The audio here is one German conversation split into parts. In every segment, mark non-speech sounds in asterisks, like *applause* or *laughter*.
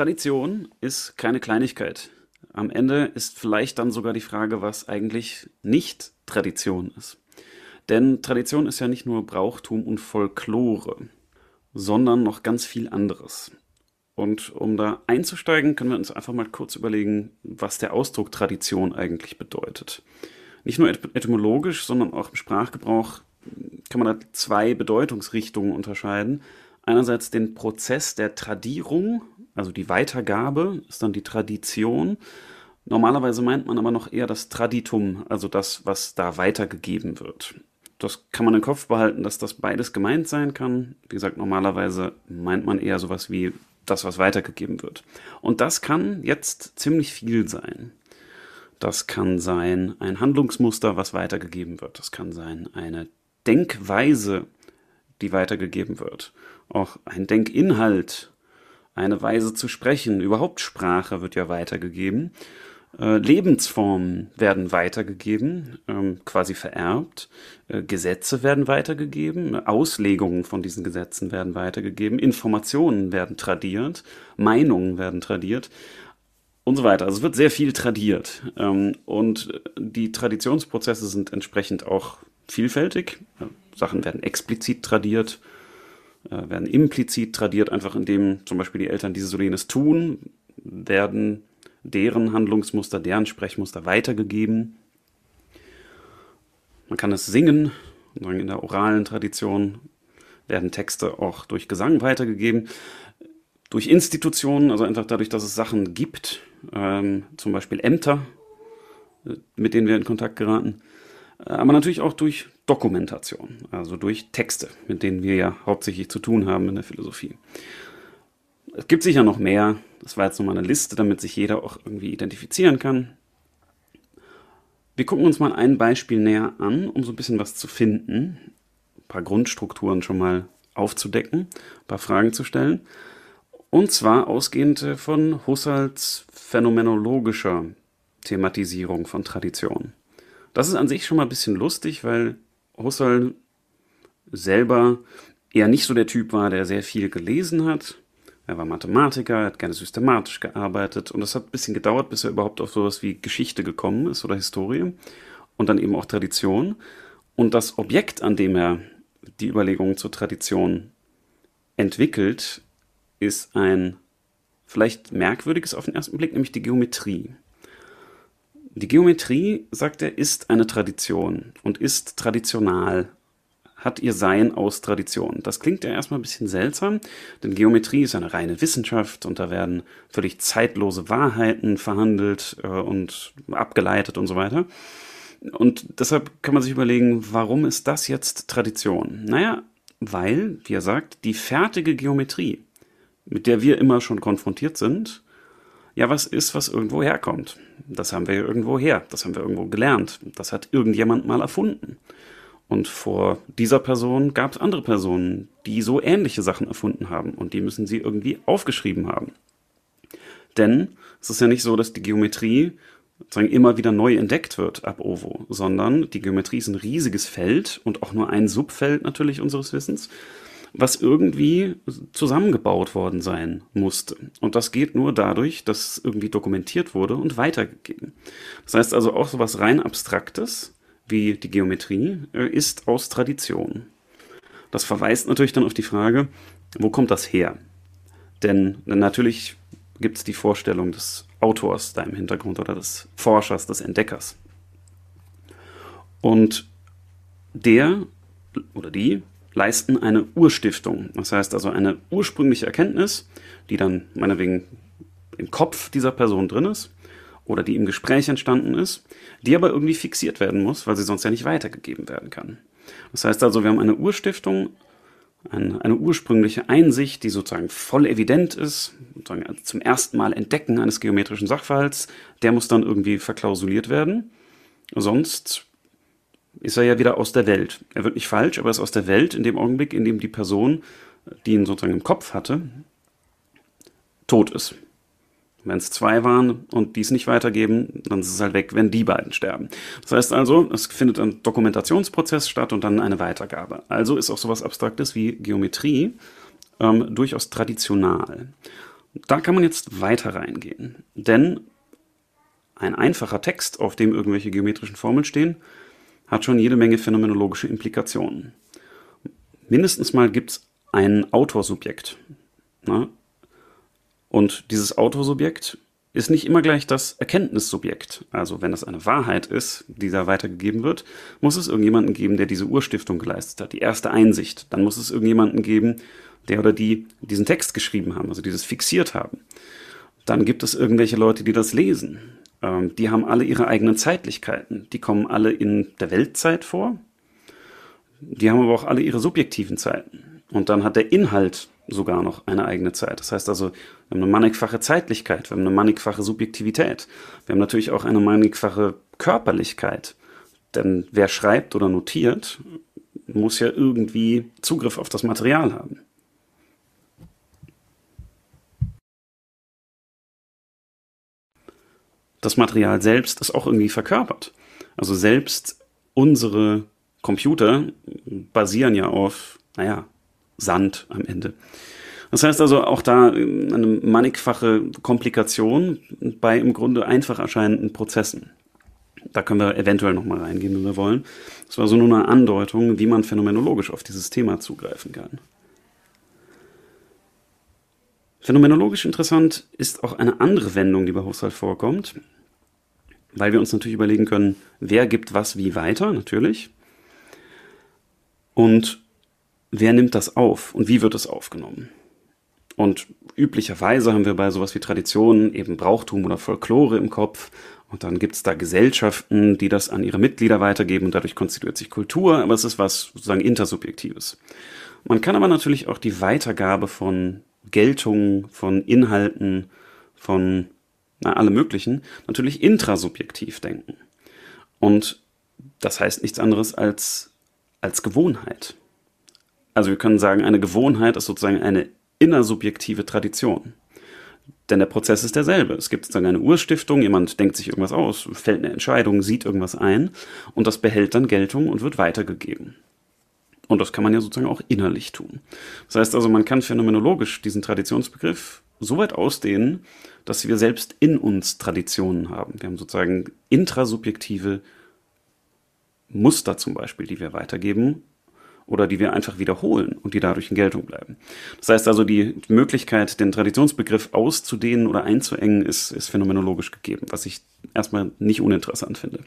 Tradition ist keine Kleinigkeit. Am Ende ist vielleicht dann sogar die Frage, was eigentlich nicht Tradition ist. Denn Tradition ist ja nicht nur Brauchtum und Folklore, sondern noch ganz viel anderes. Und um da einzusteigen, können wir uns einfach mal kurz überlegen, was der Ausdruck Tradition eigentlich bedeutet. Nicht nur etymologisch, sondern auch im Sprachgebrauch kann man da zwei Bedeutungsrichtungen unterscheiden. Einerseits den Prozess der Tradierung, also die Weitergabe ist dann die Tradition. Normalerweise meint man aber noch eher das Traditum, also das, was da weitergegeben wird. Das kann man im Kopf behalten, dass das beides gemeint sein kann. Wie gesagt, normalerweise meint man eher sowas wie das, was weitergegeben wird. Und das kann jetzt ziemlich viel sein. Das kann sein ein Handlungsmuster, was weitergegeben wird. Das kann sein eine Denkweise, die weitergegeben wird. Auch ein Denkinhalt, eine Weise zu sprechen. Überhaupt Sprache wird ja weitergegeben. Äh, Lebensformen werden weitergegeben, ähm, quasi vererbt. Äh, Gesetze werden weitergegeben. Auslegungen von diesen Gesetzen werden weitergegeben. Informationen werden tradiert. Meinungen werden tradiert. Und so weiter. Also es wird sehr viel tradiert. Ähm, und die Traditionsprozesse sind entsprechend auch vielfältig. Sachen werden explizit tradiert, äh, werden implizit tradiert, einfach indem zum Beispiel die Eltern dieses oder jenes tun, werden deren Handlungsmuster, deren Sprechmuster weitergegeben. Man kann es singen, in der oralen Tradition werden Texte auch durch Gesang weitergegeben, durch Institutionen, also einfach dadurch, dass es Sachen gibt, ähm, zum Beispiel Ämter, äh, mit denen wir in Kontakt geraten, äh, aber natürlich auch durch Dokumentation, also durch Texte, mit denen wir ja hauptsächlich zu tun haben in der Philosophie. Es gibt sicher noch mehr. Das war jetzt nochmal eine Liste, damit sich jeder auch irgendwie identifizieren kann. Wir gucken uns mal ein Beispiel näher an, um so ein bisschen was zu finden, ein paar Grundstrukturen schon mal aufzudecken, ein paar Fragen zu stellen. Und zwar ausgehend von Husserls phänomenologischer Thematisierung von Tradition. Das ist an sich schon mal ein bisschen lustig, weil Husserl selber eher nicht so der Typ war, der sehr viel gelesen hat. Er war Mathematiker, hat gerne systematisch gearbeitet und es hat ein bisschen gedauert, bis er überhaupt auf sowas wie Geschichte gekommen ist oder Historie und dann eben auch Tradition. Und das Objekt, an dem er die Überlegungen zur Tradition entwickelt, ist ein vielleicht merkwürdiges auf den ersten Blick, nämlich die Geometrie. Die Geometrie, sagt er, ist eine Tradition und ist traditional, hat ihr Sein aus Tradition. Das klingt ja erstmal ein bisschen seltsam, denn Geometrie ist eine reine Wissenschaft und da werden völlig zeitlose Wahrheiten verhandelt äh, und abgeleitet und so weiter. Und deshalb kann man sich überlegen, warum ist das jetzt Tradition? Naja, weil, wie er sagt, die fertige Geometrie, mit der wir immer schon konfrontiert sind, ja was ist, was irgendwo herkommt. Das haben wir irgendwo her, das haben wir irgendwo gelernt, das hat irgendjemand mal erfunden. Und vor dieser Person gab es andere Personen, die so ähnliche Sachen erfunden haben und die müssen sie irgendwie aufgeschrieben haben. Denn es ist ja nicht so, dass die Geometrie sozusagen immer wieder neu entdeckt wird ab OVO, sondern die Geometrie ist ein riesiges Feld und auch nur ein Subfeld natürlich unseres Wissens was irgendwie zusammengebaut worden sein musste. Und das geht nur dadurch, dass irgendwie dokumentiert wurde und weitergegeben. Das heißt also auch so was rein Abstraktes wie die Geometrie äh, ist aus Tradition. Das verweist natürlich dann auf die Frage, wo kommt das her? Denn natürlich gibt es die Vorstellung des Autors da im Hintergrund oder des Forschers, des Entdeckers. Und der oder die leisten eine Urstiftung. Das heißt also eine ursprüngliche Erkenntnis, die dann meinetwegen im Kopf dieser Person drin ist oder die im Gespräch entstanden ist, die aber irgendwie fixiert werden muss, weil sie sonst ja nicht weitergegeben werden kann. Das heißt also, wir haben eine Urstiftung, eine, eine ursprüngliche Einsicht, die sozusagen voll evident ist, sozusagen zum ersten Mal Entdecken eines geometrischen Sachverhalts, der muss dann irgendwie verklausuliert werden. Sonst ist er ja wieder aus der Welt. Er wird nicht falsch, aber er ist aus der Welt in dem Augenblick, in dem die Person, die ihn sozusagen im Kopf hatte, tot ist. Wenn es zwei waren und die es nicht weitergeben, dann ist es halt weg, wenn die beiden sterben. Das heißt also, es findet ein Dokumentationsprozess statt und dann eine Weitergabe. Also ist auch sowas Abstraktes wie Geometrie ähm, durchaus traditional. da kann man jetzt weiter reingehen. Denn ein einfacher Text, auf dem irgendwelche geometrischen Formeln stehen, hat schon jede Menge phänomenologische Implikationen. Mindestens mal gibt es ein Autorsubjekt. Ne? Und dieses Autorsubjekt ist nicht immer gleich das Erkenntnissubjekt. Also wenn es eine Wahrheit ist, die da weitergegeben wird, muss es irgendjemanden geben, der diese Urstiftung geleistet hat, die erste Einsicht. Dann muss es irgendjemanden geben, der oder die diesen Text geschrieben haben, also dieses fixiert haben. Dann gibt es irgendwelche Leute, die das lesen. Ähm, die haben alle ihre eigenen Zeitlichkeiten. Die kommen alle in der Weltzeit vor. Die haben aber auch alle ihre subjektiven Zeiten. Und dann hat der Inhalt sogar noch eine eigene Zeit. Das heißt also, wir haben eine mannigfache Zeitlichkeit, wir haben eine mannigfache Subjektivität. Wir haben natürlich auch eine mannigfache Körperlichkeit. Denn wer schreibt oder notiert, muss ja irgendwie Zugriff auf das Material haben. Das Material selbst ist auch irgendwie verkörpert. Also selbst unsere Computer basieren ja auf, naja, Sand am Ende. Das heißt also auch da eine mannigfache Komplikation bei im Grunde einfach erscheinenden Prozessen. Da können wir eventuell nochmal reingehen, wenn wir wollen. Das war so nur eine Andeutung, wie man phänomenologisch auf dieses Thema zugreifen kann. Phänomenologisch interessant ist auch eine andere Wendung, die bei Husserl vorkommt, weil wir uns natürlich überlegen können, wer gibt was wie weiter, natürlich. Und wer nimmt das auf und wie wird es aufgenommen? Und üblicherweise haben wir bei sowas wie Traditionen eben Brauchtum oder Folklore im Kopf. Und dann gibt es da Gesellschaften, die das an ihre Mitglieder weitergeben und dadurch konstituiert sich Kultur, aber es ist was sozusagen Intersubjektives. Man kann aber natürlich auch die Weitergabe von Geltungen, von Inhalten, von na, allem Möglichen, natürlich intrasubjektiv denken. Und das heißt nichts anderes als, als Gewohnheit. Also wir können sagen, eine Gewohnheit ist sozusagen eine innersubjektive Tradition. Denn der Prozess ist derselbe. Es gibt sozusagen eine Urstiftung, jemand denkt sich irgendwas aus, fällt eine Entscheidung, sieht irgendwas ein und das behält dann Geltung und wird weitergegeben. Und das kann man ja sozusagen auch innerlich tun. Das heißt also, man kann phänomenologisch diesen Traditionsbegriff so weit ausdehnen, dass wir selbst in uns Traditionen haben. Wir haben sozusagen intrasubjektive Muster zum Beispiel, die wir weitergeben oder die wir einfach wiederholen und die dadurch in Geltung bleiben. Das heißt also, die Möglichkeit, den Traditionsbegriff auszudehnen oder einzuengen, ist, ist phänomenologisch gegeben, was ich erstmal nicht uninteressant finde.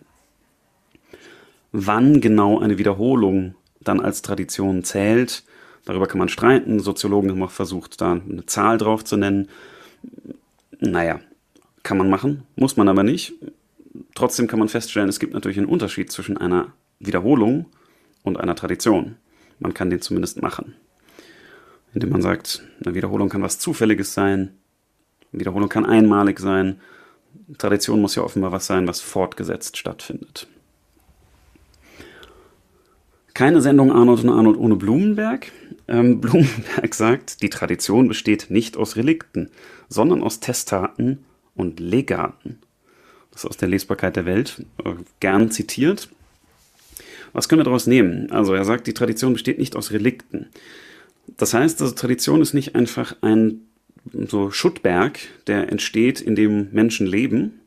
Wann genau eine Wiederholung dann als Tradition zählt, darüber kann man streiten. Soziologen haben auch versucht, da eine Zahl drauf zu nennen. Naja, kann man machen, muss man aber nicht. Trotzdem kann man feststellen, es gibt natürlich einen Unterschied zwischen einer Wiederholung und einer Tradition. Man kann den zumindest machen. Indem man sagt, eine Wiederholung kann was Zufälliges sein, eine Wiederholung kann einmalig sein. Tradition muss ja offenbar was sein, was fortgesetzt stattfindet. Keine Sendung Arnold und Arnold ohne Blumenberg. Ähm, *laughs* Blumenberg sagt, die Tradition besteht nicht aus Relikten, sondern aus Testaten und Legaten. Das ist aus der Lesbarkeit der Welt äh, gern zitiert. Was können wir daraus nehmen? Also er sagt, die Tradition besteht nicht aus Relikten. Das heißt, also Tradition ist nicht einfach ein so Schuttberg, der entsteht, in dem Menschen leben,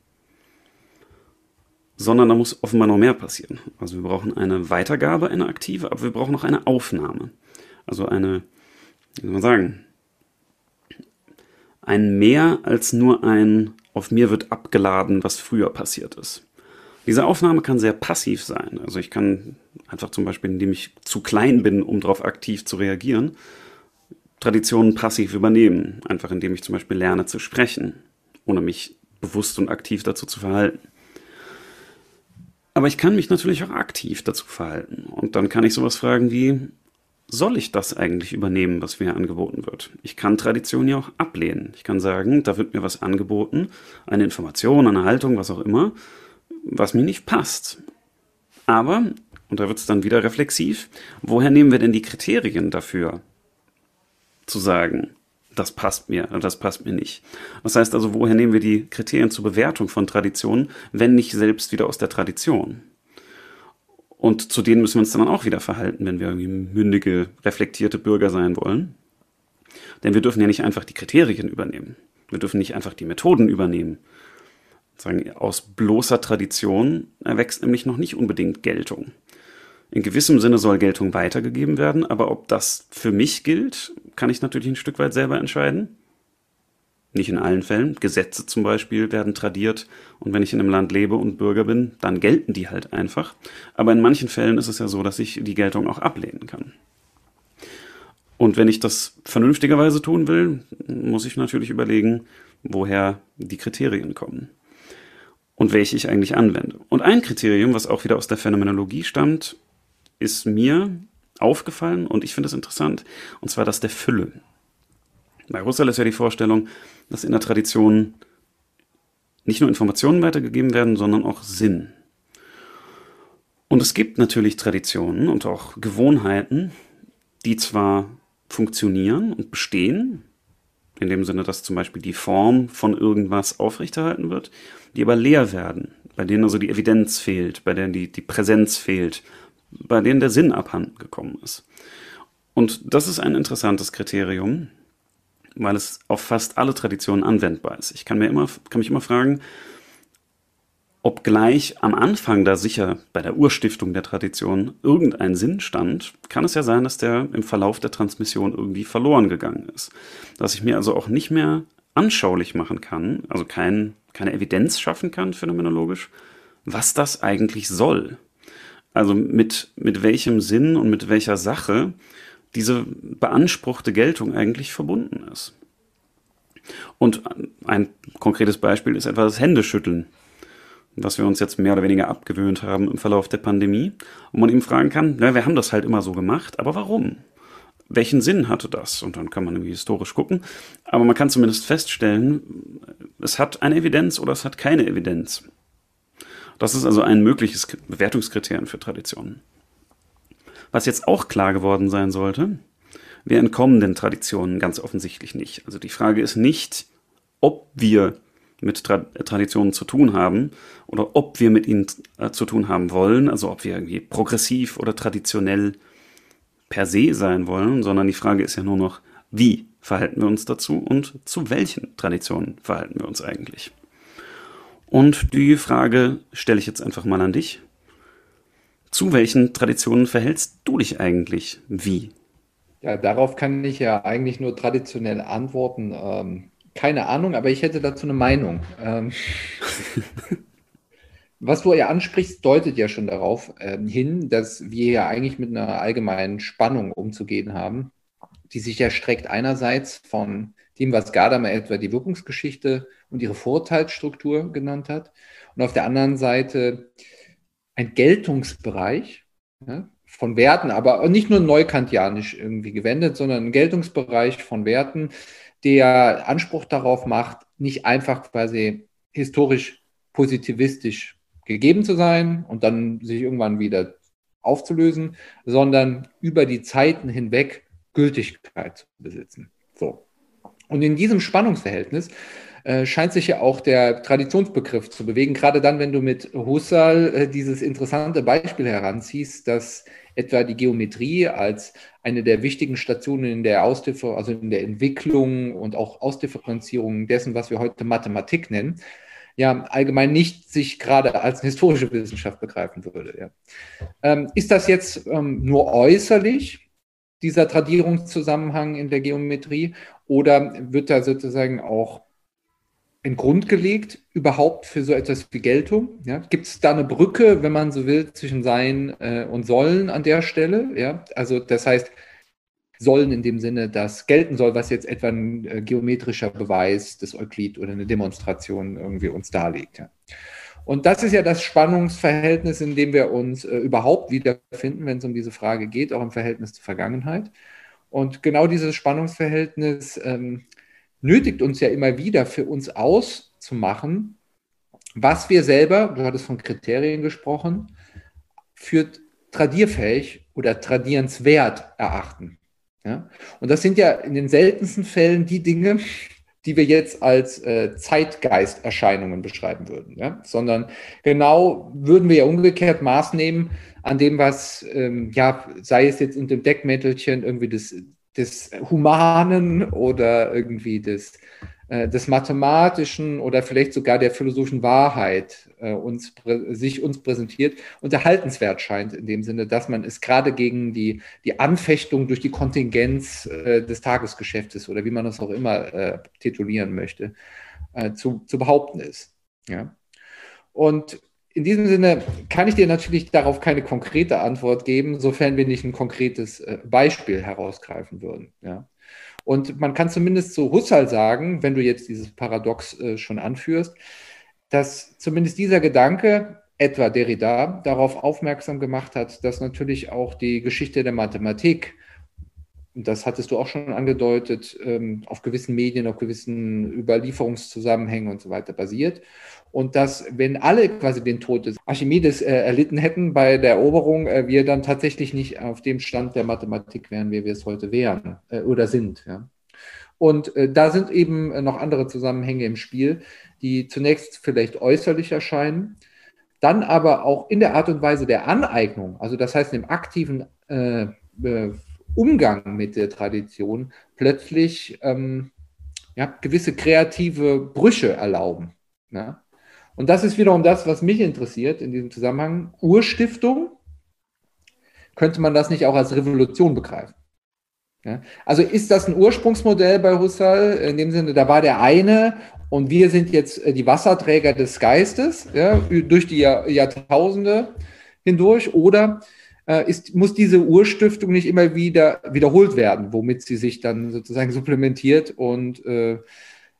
sondern da muss offenbar noch mehr passieren. Also wir brauchen eine Weitergabe, eine aktive, aber wir brauchen noch eine Aufnahme. Also eine, wie soll man sagen, ein mehr als nur ein auf mir wird abgeladen, was früher passiert ist. Diese Aufnahme kann sehr passiv sein. Also ich kann einfach zum Beispiel, indem ich zu klein bin, um darauf aktiv zu reagieren, Traditionen passiv übernehmen. Einfach indem ich zum Beispiel lerne zu sprechen, ohne mich bewusst und aktiv dazu zu verhalten. Aber ich kann mich natürlich auch aktiv dazu verhalten. Und dann kann ich sowas fragen wie, soll ich das eigentlich übernehmen, was mir angeboten wird? Ich kann Tradition ja auch ablehnen. Ich kann sagen, da wird mir was angeboten, eine Information, eine Haltung, was auch immer was mir nicht passt. Aber, und da wird es dann wieder reflexiv, woher nehmen wir denn die Kriterien dafür, zu sagen, das passt mir oder das passt mir nicht. Das heißt also, woher nehmen wir die Kriterien zur Bewertung von Traditionen, wenn nicht selbst wieder aus der Tradition? Und zu denen müssen wir uns dann auch wieder verhalten, wenn wir irgendwie mündige, reflektierte Bürger sein wollen. Denn wir dürfen ja nicht einfach die Kriterien übernehmen. Wir dürfen nicht einfach die Methoden übernehmen. Sagen, aus bloßer Tradition erwächst nämlich noch nicht unbedingt Geltung. In gewissem Sinne soll Geltung weitergegeben werden, aber ob das für mich gilt, kann ich natürlich ein Stück weit selber entscheiden. Nicht in allen Fällen. Gesetze zum Beispiel werden tradiert und wenn ich in einem Land lebe und Bürger bin, dann gelten die halt einfach. Aber in manchen Fällen ist es ja so, dass ich die Geltung auch ablehnen kann. Und wenn ich das vernünftigerweise tun will, muss ich natürlich überlegen, woher die Kriterien kommen und welche ich eigentlich anwende. Und ein Kriterium, was auch wieder aus der Phänomenologie stammt, ist mir aufgefallen und ich finde es interessant, und zwar das der Fülle. Bei Husserl ist ja die Vorstellung, dass in der Tradition nicht nur Informationen weitergegeben werden, sondern auch Sinn. Und es gibt natürlich Traditionen und auch Gewohnheiten, die zwar funktionieren und bestehen, in dem Sinne, dass zum Beispiel die Form von irgendwas aufrechterhalten wird, die aber leer werden, bei denen also die Evidenz fehlt, bei denen die, die Präsenz fehlt, bei denen der Sinn abhanden gekommen ist. Und das ist ein interessantes Kriterium, weil es auf fast alle Traditionen anwendbar ist. Ich kann, mir immer, kann mich immer fragen, Obgleich am Anfang da sicher bei der Urstiftung der Tradition irgendein Sinn stand, kann es ja sein, dass der im Verlauf der Transmission irgendwie verloren gegangen ist. Dass ich mir also auch nicht mehr anschaulich machen kann, also kein, keine Evidenz schaffen kann, phänomenologisch, was das eigentlich soll. Also mit, mit welchem Sinn und mit welcher Sache diese beanspruchte Geltung eigentlich verbunden ist. Und ein konkretes Beispiel ist etwa das Händeschütteln was wir uns jetzt mehr oder weniger abgewöhnt haben im Verlauf der Pandemie. Und man ihm fragen kann, na, wir haben das halt immer so gemacht, aber warum? Welchen Sinn hatte das? Und dann kann man irgendwie historisch gucken. Aber man kann zumindest feststellen, es hat eine Evidenz oder es hat keine Evidenz. Das ist also ein mögliches Bewertungskriterium für Traditionen. Was jetzt auch klar geworden sein sollte, wir entkommen den Traditionen ganz offensichtlich nicht. Also die Frage ist nicht, ob wir mit Tra Traditionen zu tun haben oder ob wir mit ihnen äh, zu tun haben wollen, also ob wir irgendwie progressiv oder traditionell per se sein wollen, sondern die Frage ist ja nur noch, wie verhalten wir uns dazu und zu welchen Traditionen verhalten wir uns eigentlich? Und die Frage stelle ich jetzt einfach mal an dich. Zu welchen Traditionen verhältst du dich eigentlich wie? Ja, darauf kann ich ja eigentlich nur traditionell antworten. Ähm, keine Ahnung, aber ich hätte dazu eine Meinung. Ähm, *laughs* was du ja ansprichst, deutet ja schon darauf äh, hin, dass wir ja eigentlich mit einer allgemeinen Spannung umzugehen haben, die sich ja streckt einerseits von dem, was Gadamer etwa die Wirkungsgeschichte und ihre Vorteilsstruktur genannt hat, und auf der anderen Seite ein Geltungsbereich ja, von Werten, aber nicht nur neukantianisch irgendwie gewendet, sondern ein Geltungsbereich von Werten, der Anspruch darauf macht, nicht einfach quasi historisch positivistisch gegeben zu sein und dann sich irgendwann wieder aufzulösen, sondern über die Zeiten hinweg Gültigkeit zu besitzen. So. Und in diesem Spannungsverhältnis äh, scheint sich ja auch der Traditionsbegriff zu bewegen, gerade dann, wenn du mit Husserl äh, dieses interessante Beispiel heranziehst, dass etwa die Geometrie als eine der wichtigen Stationen in der Ausdiffer also in der Entwicklung und auch Ausdifferenzierung dessen, was wir heute Mathematik nennen, ja allgemein nicht sich gerade als historische Wissenschaft begreifen würde. Ja. Ähm, ist das jetzt ähm, nur äußerlich, dieser Tradierungszusammenhang in der Geometrie, oder wird da sozusagen auch ein Grund gelegt, überhaupt für so etwas wie Geltung? Ja? Gibt es da eine Brücke, wenn man so will, zwischen Sein äh, und Sollen an der Stelle? Ja? Also das heißt, Sollen in dem Sinne, dass gelten soll, was jetzt etwa ein äh, geometrischer Beweis des Euklid oder eine Demonstration irgendwie uns darlegt. Ja? Und das ist ja das Spannungsverhältnis, in dem wir uns äh, überhaupt wiederfinden, wenn es um diese Frage geht, auch im Verhältnis zur Vergangenheit. Und genau dieses Spannungsverhältnis ähm, nötigt uns ja immer wieder für uns auszumachen, was wir selber, du hattest von Kriterien gesprochen, für tradierfähig oder tradierenswert erachten. Ja? Und das sind ja in den seltensten Fällen die Dinge, die wir jetzt als äh, Zeitgeisterscheinungen beschreiben würden, ja? sondern genau würden wir ja umgekehrt Maß nehmen an dem, was, ähm, ja, sei es jetzt unter dem Deckmäntelchen irgendwie des des Humanen oder irgendwie des, äh, des Mathematischen oder vielleicht sogar der philosophischen Wahrheit äh, uns, sich uns präsentiert und erhaltenswert scheint in dem Sinne, dass man es gerade gegen die, die Anfechtung durch die Kontingenz äh, des Tagesgeschäftes oder wie man das auch immer äh, titulieren möchte, äh, zu, zu behaupten ist. Ja? Und in diesem Sinne kann ich dir natürlich darauf keine konkrete Antwort geben, sofern wir nicht ein konkretes äh, Beispiel herausgreifen würden. Ja. Und man kann zumindest zu Husserl sagen, wenn du jetzt dieses Paradox äh, schon anführst, dass zumindest dieser Gedanke, etwa Derrida, darauf aufmerksam gemacht hat, dass natürlich auch die Geschichte der Mathematik, das hattest du auch schon angedeutet, ähm, auf gewissen Medien, auf gewissen Überlieferungszusammenhängen und so weiter basiert und dass, wenn alle quasi den Tod des Archimedes äh, erlitten hätten bei der Eroberung, äh, wir dann tatsächlich nicht auf dem Stand der Mathematik wären, wie wir es heute wären äh, oder sind. Und da sind eben noch andere Zusammenhänge im Spiel, die zunächst vielleicht äußerlich erscheinen, dann aber auch in der Art und Weise der Aneignung, also das heißt im aktiven Umgang mit der Tradition, plötzlich ähm, ja, gewisse kreative Brüche erlauben. Ja? Und das ist wiederum das, was mich interessiert in diesem Zusammenhang. Urstiftung, könnte man das nicht auch als Revolution begreifen? Ja? Also ist das ein Ursprungsmodell bei Husserl? In dem Sinne, da war der eine und wir sind jetzt äh, die Wasserträger des Geistes ja, durch die Jahr, Jahrtausende hindurch. Oder ist, muss diese Urstiftung nicht immer wieder wiederholt werden, womit sie sich dann sozusagen supplementiert und äh,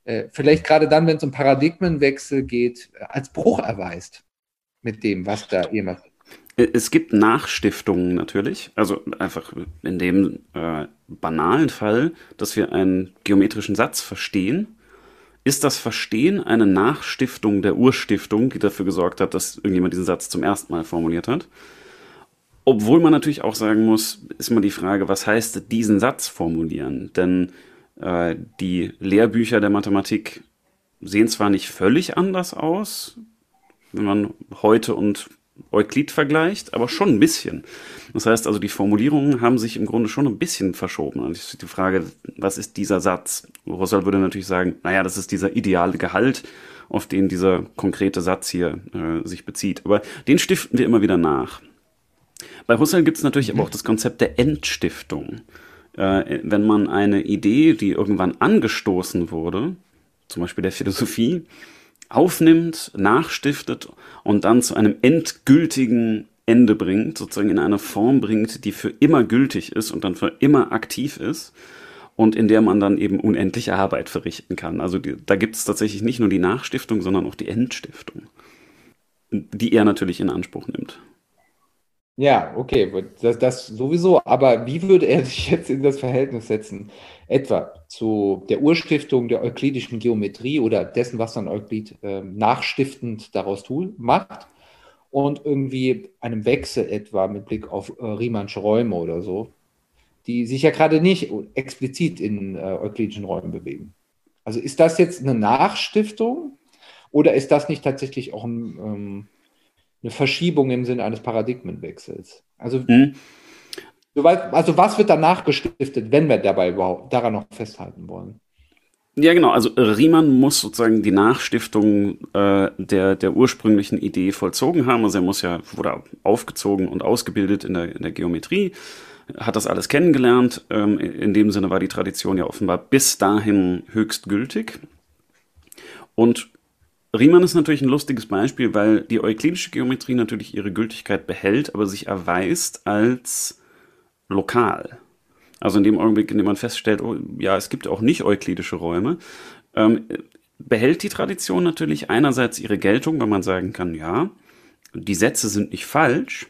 äh, vielleicht gerade dann, wenn es um Paradigmenwechsel geht, als Bruch erweist mit dem, was da jemand. Es gibt Nachstiftungen natürlich, also einfach in dem äh, banalen Fall, dass wir einen geometrischen Satz verstehen, ist das Verstehen eine Nachstiftung der Urstiftung, die dafür gesorgt hat, dass irgendjemand diesen Satz zum ersten Mal formuliert hat. Obwohl man natürlich auch sagen muss, ist immer die Frage, was heißt diesen Satz formulieren? Denn äh, die Lehrbücher der Mathematik sehen zwar nicht völlig anders aus, wenn man heute und Euklid vergleicht, aber schon ein bisschen. Das heißt also, die Formulierungen haben sich im Grunde schon ein bisschen verschoben. Und also die Frage, was ist dieser Satz? Husserl würde natürlich sagen, naja, das ist dieser ideale Gehalt, auf den dieser konkrete Satz hier äh, sich bezieht. Aber den stiften wir immer wieder nach. Bei Husserl gibt es natürlich aber auch das Konzept der Entstiftung äh, wenn man eine Idee, die irgendwann angestoßen wurde, zum Beispiel der Philosophie, aufnimmt, nachstiftet und dann zu einem endgültigen Ende bringt, sozusagen in eine Form bringt, die für immer gültig ist und dann für immer aktiv ist und in der man dann eben unendliche Arbeit verrichten kann. Also die, da gibt es tatsächlich nicht nur die Nachstiftung, sondern auch die Endstiftung, die er natürlich in Anspruch nimmt. Ja, okay, das, das sowieso. Aber wie würde er *laughs* sich jetzt in das Verhältnis setzen? Etwa zu der Urstiftung der euklidischen Geometrie oder dessen, was dann Euklid äh, nachstiftend daraus tut, macht und irgendwie einem Wechsel etwa mit Blick auf äh, Riemannsche Räume oder so, die sich ja gerade nicht explizit in äh, euklidischen Räumen bewegen. Also ist das jetzt eine Nachstiftung oder ist das nicht tatsächlich auch ein ähm, eine Verschiebung im Sinne eines Paradigmenwechsels. Also, mhm. also was wird danach gestiftet, wenn wir dabei überhaupt daran noch festhalten wollen? Ja, genau. Also Riemann muss sozusagen die Nachstiftung äh, der, der ursprünglichen Idee vollzogen haben. Also er muss ja, wurde aufgezogen und ausgebildet in der, in der Geometrie, hat das alles kennengelernt. Ähm, in dem Sinne war die Tradition ja offenbar bis dahin höchst gültig. Und Riemann ist natürlich ein lustiges Beispiel, weil die euklidische Geometrie natürlich ihre Gültigkeit behält, aber sich erweist als lokal. Also in dem Augenblick, in dem man feststellt, oh, ja, es gibt auch nicht euklidische Räume, ähm, behält die Tradition natürlich einerseits ihre Geltung, weil man sagen kann, ja, die Sätze sind nicht falsch,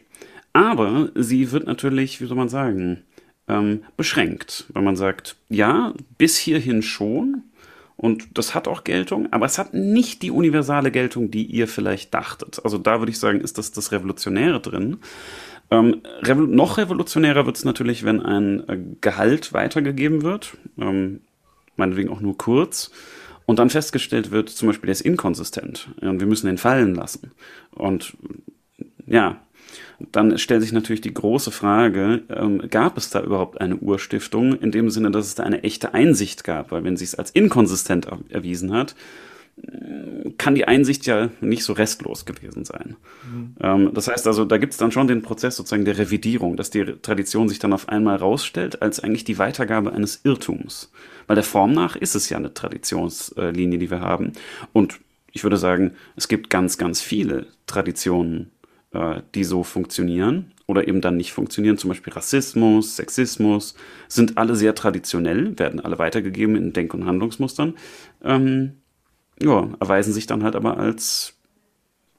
aber sie wird natürlich, wie soll man sagen, ähm, beschränkt, weil man sagt, ja, bis hierhin schon, und das hat auch Geltung, aber es hat nicht die universale Geltung, die ihr vielleicht dachtet. Also da würde ich sagen, ist das das Revolutionäre drin. Ähm, revo noch revolutionärer wird es natürlich, wenn ein äh, Gehalt weitergegeben wird, ähm, meinetwegen auch nur kurz, und dann festgestellt wird, zum Beispiel, der ist inkonsistent und wir müssen ihn fallen lassen. Und ja, dann stellt sich natürlich die große Frage, ähm, gab es da überhaupt eine Urstiftung, in dem Sinne, dass es da eine echte Einsicht gab? Weil wenn sie es als inkonsistent erwiesen hat, kann die Einsicht ja nicht so restlos gewesen sein. Mhm. Ähm, das heißt also, da gibt es dann schon den Prozess sozusagen der Revidierung, dass die Tradition sich dann auf einmal rausstellt als eigentlich die Weitergabe eines Irrtums. Weil der Form nach ist es ja eine Traditionslinie, die wir haben. Und ich würde sagen, es gibt ganz, ganz viele Traditionen, äh, die so funktionieren oder eben dann nicht funktionieren. Zum Beispiel Rassismus, Sexismus, sind alle sehr traditionell, werden alle weitergegeben in Denk- und Handlungsmustern. Ähm, ja, erweisen sich dann halt aber als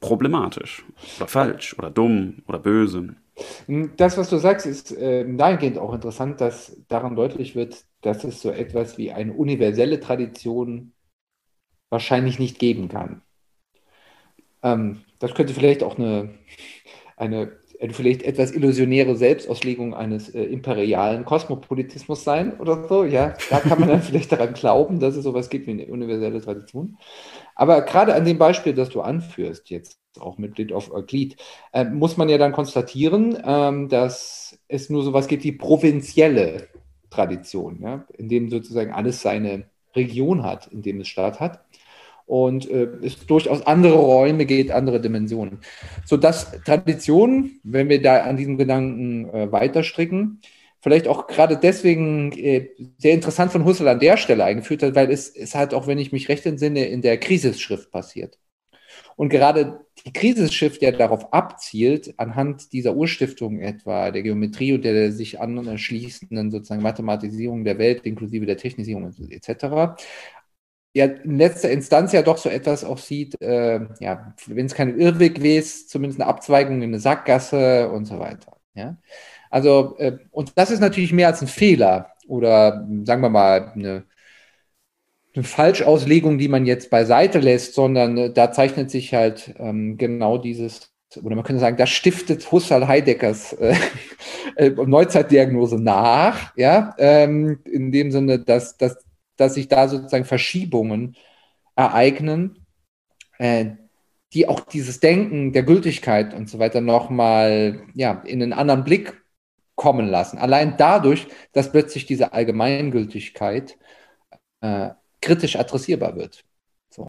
problematisch oder falsch oder dumm oder böse. Das, was du sagst, ist äh, dahingehend auch interessant, dass daran deutlich wird, dass es so etwas wie eine universelle Tradition wahrscheinlich nicht geben kann. Ähm, das könnte vielleicht auch eine, eine vielleicht etwas illusionäre Selbstauslegung eines äh, imperialen Kosmopolitismus sein oder so. Ja, da kann man dann *laughs* vielleicht daran glauben, dass es sowas gibt wie eine universelle Tradition. Aber gerade an dem Beispiel, das du anführst, jetzt auch mit Blick auf Euklid, äh, muss man ja dann konstatieren, ähm, dass es nur sowas gibt wie provinzielle Tradition, ja, in dem sozusagen alles seine Region hat, in dem es Staat hat und äh, es durchaus andere Räume geht, andere Dimensionen. Sodass Tradition, wenn wir da an diesem Gedanken äh, weiterstricken, vielleicht auch gerade deswegen äh, sehr interessant von Husserl an der Stelle eingeführt hat, weil es, es halt auch, wenn ich mich recht entsinne, in der Krisisschrift passiert. Und gerade die Krisisschrift ja darauf abzielt, anhand dieser Urstiftung etwa der Geometrie und der sich anschließenden sozusagen Mathematisierung der Welt inklusive der Technisierung etc., ja in letzter Instanz ja doch so etwas auch sieht, äh, ja, wenn es kein Irrweg wäre, zumindest eine Abzweigung in eine Sackgasse und so weiter. Ja? Also, äh, und das ist natürlich mehr als ein Fehler oder sagen wir mal eine, eine Falschauslegung, die man jetzt beiseite lässt, sondern äh, da zeichnet sich halt ähm, genau dieses oder man könnte sagen, das stiftet Husserl Heideckers äh, *laughs* äh, Neuzeitdiagnose nach, ja, ähm, in dem Sinne, dass, dass dass sich da sozusagen Verschiebungen ereignen, äh, die auch dieses Denken der Gültigkeit und so weiter nochmal ja, in einen anderen Blick kommen lassen. Allein dadurch, dass plötzlich diese Allgemeingültigkeit äh, kritisch adressierbar wird. So.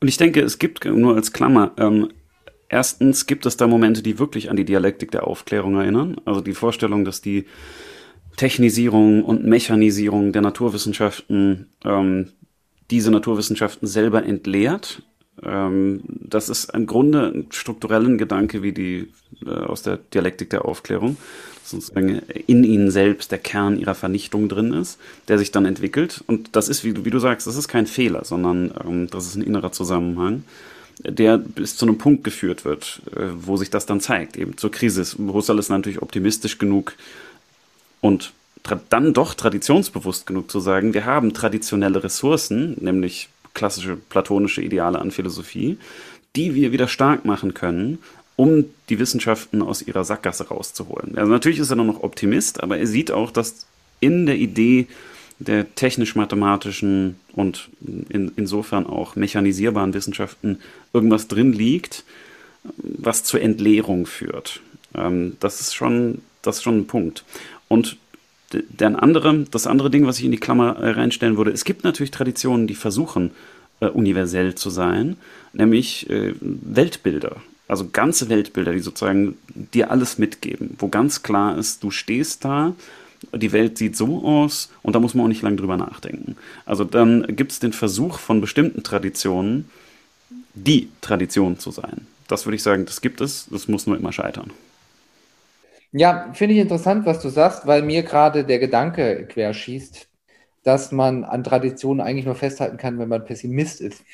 Und ich denke, es gibt nur als Klammer, ähm, erstens gibt es da Momente, die wirklich an die Dialektik der Aufklärung erinnern. Also die Vorstellung, dass die Technisierung und Mechanisierung der Naturwissenschaften ähm, diese Naturwissenschaften selber entleert. Ähm, das ist im Grunde ein struktureller Gedanke wie die äh, aus der Dialektik der Aufklärung, sozusagen in ihnen selbst der Kern ihrer Vernichtung drin ist, der sich dann entwickelt. Und das ist, wie du, wie du sagst, das ist kein Fehler, sondern ähm, das ist ein innerer Zusammenhang der bis zu einem Punkt geführt wird, äh, wo sich das dann zeigt, eben zur Krise. Husserl ist natürlich optimistisch genug, und dann doch traditionsbewusst genug zu sagen, wir haben traditionelle Ressourcen, nämlich klassische platonische Ideale an Philosophie, die wir wieder stark machen können, um die Wissenschaften aus ihrer Sackgasse rauszuholen. Also natürlich ist er noch Optimist, aber er sieht auch, dass in der Idee der technisch-mathematischen und in, insofern auch mechanisierbaren Wissenschaften irgendwas drin liegt, was zur Entleerung führt. Ähm, das ist schon, das ist schon ein Punkt. Und der andere, das andere Ding, was ich in die Klammer äh, reinstellen würde, es gibt natürlich Traditionen, die versuchen, äh, universell zu sein, nämlich äh, Weltbilder. Also ganze Weltbilder, die sozusagen dir alles mitgeben, wo ganz klar ist, du stehst da, die Welt sieht so aus und da muss man auch nicht lange drüber nachdenken. Also dann gibt es den Versuch von bestimmten Traditionen, die Tradition zu sein. Das würde ich sagen, das gibt es, das muss nur immer scheitern. Ja, finde ich interessant, was du sagst, weil mir gerade der Gedanke querschießt, dass man an Traditionen eigentlich nur festhalten kann, wenn man Pessimist ist.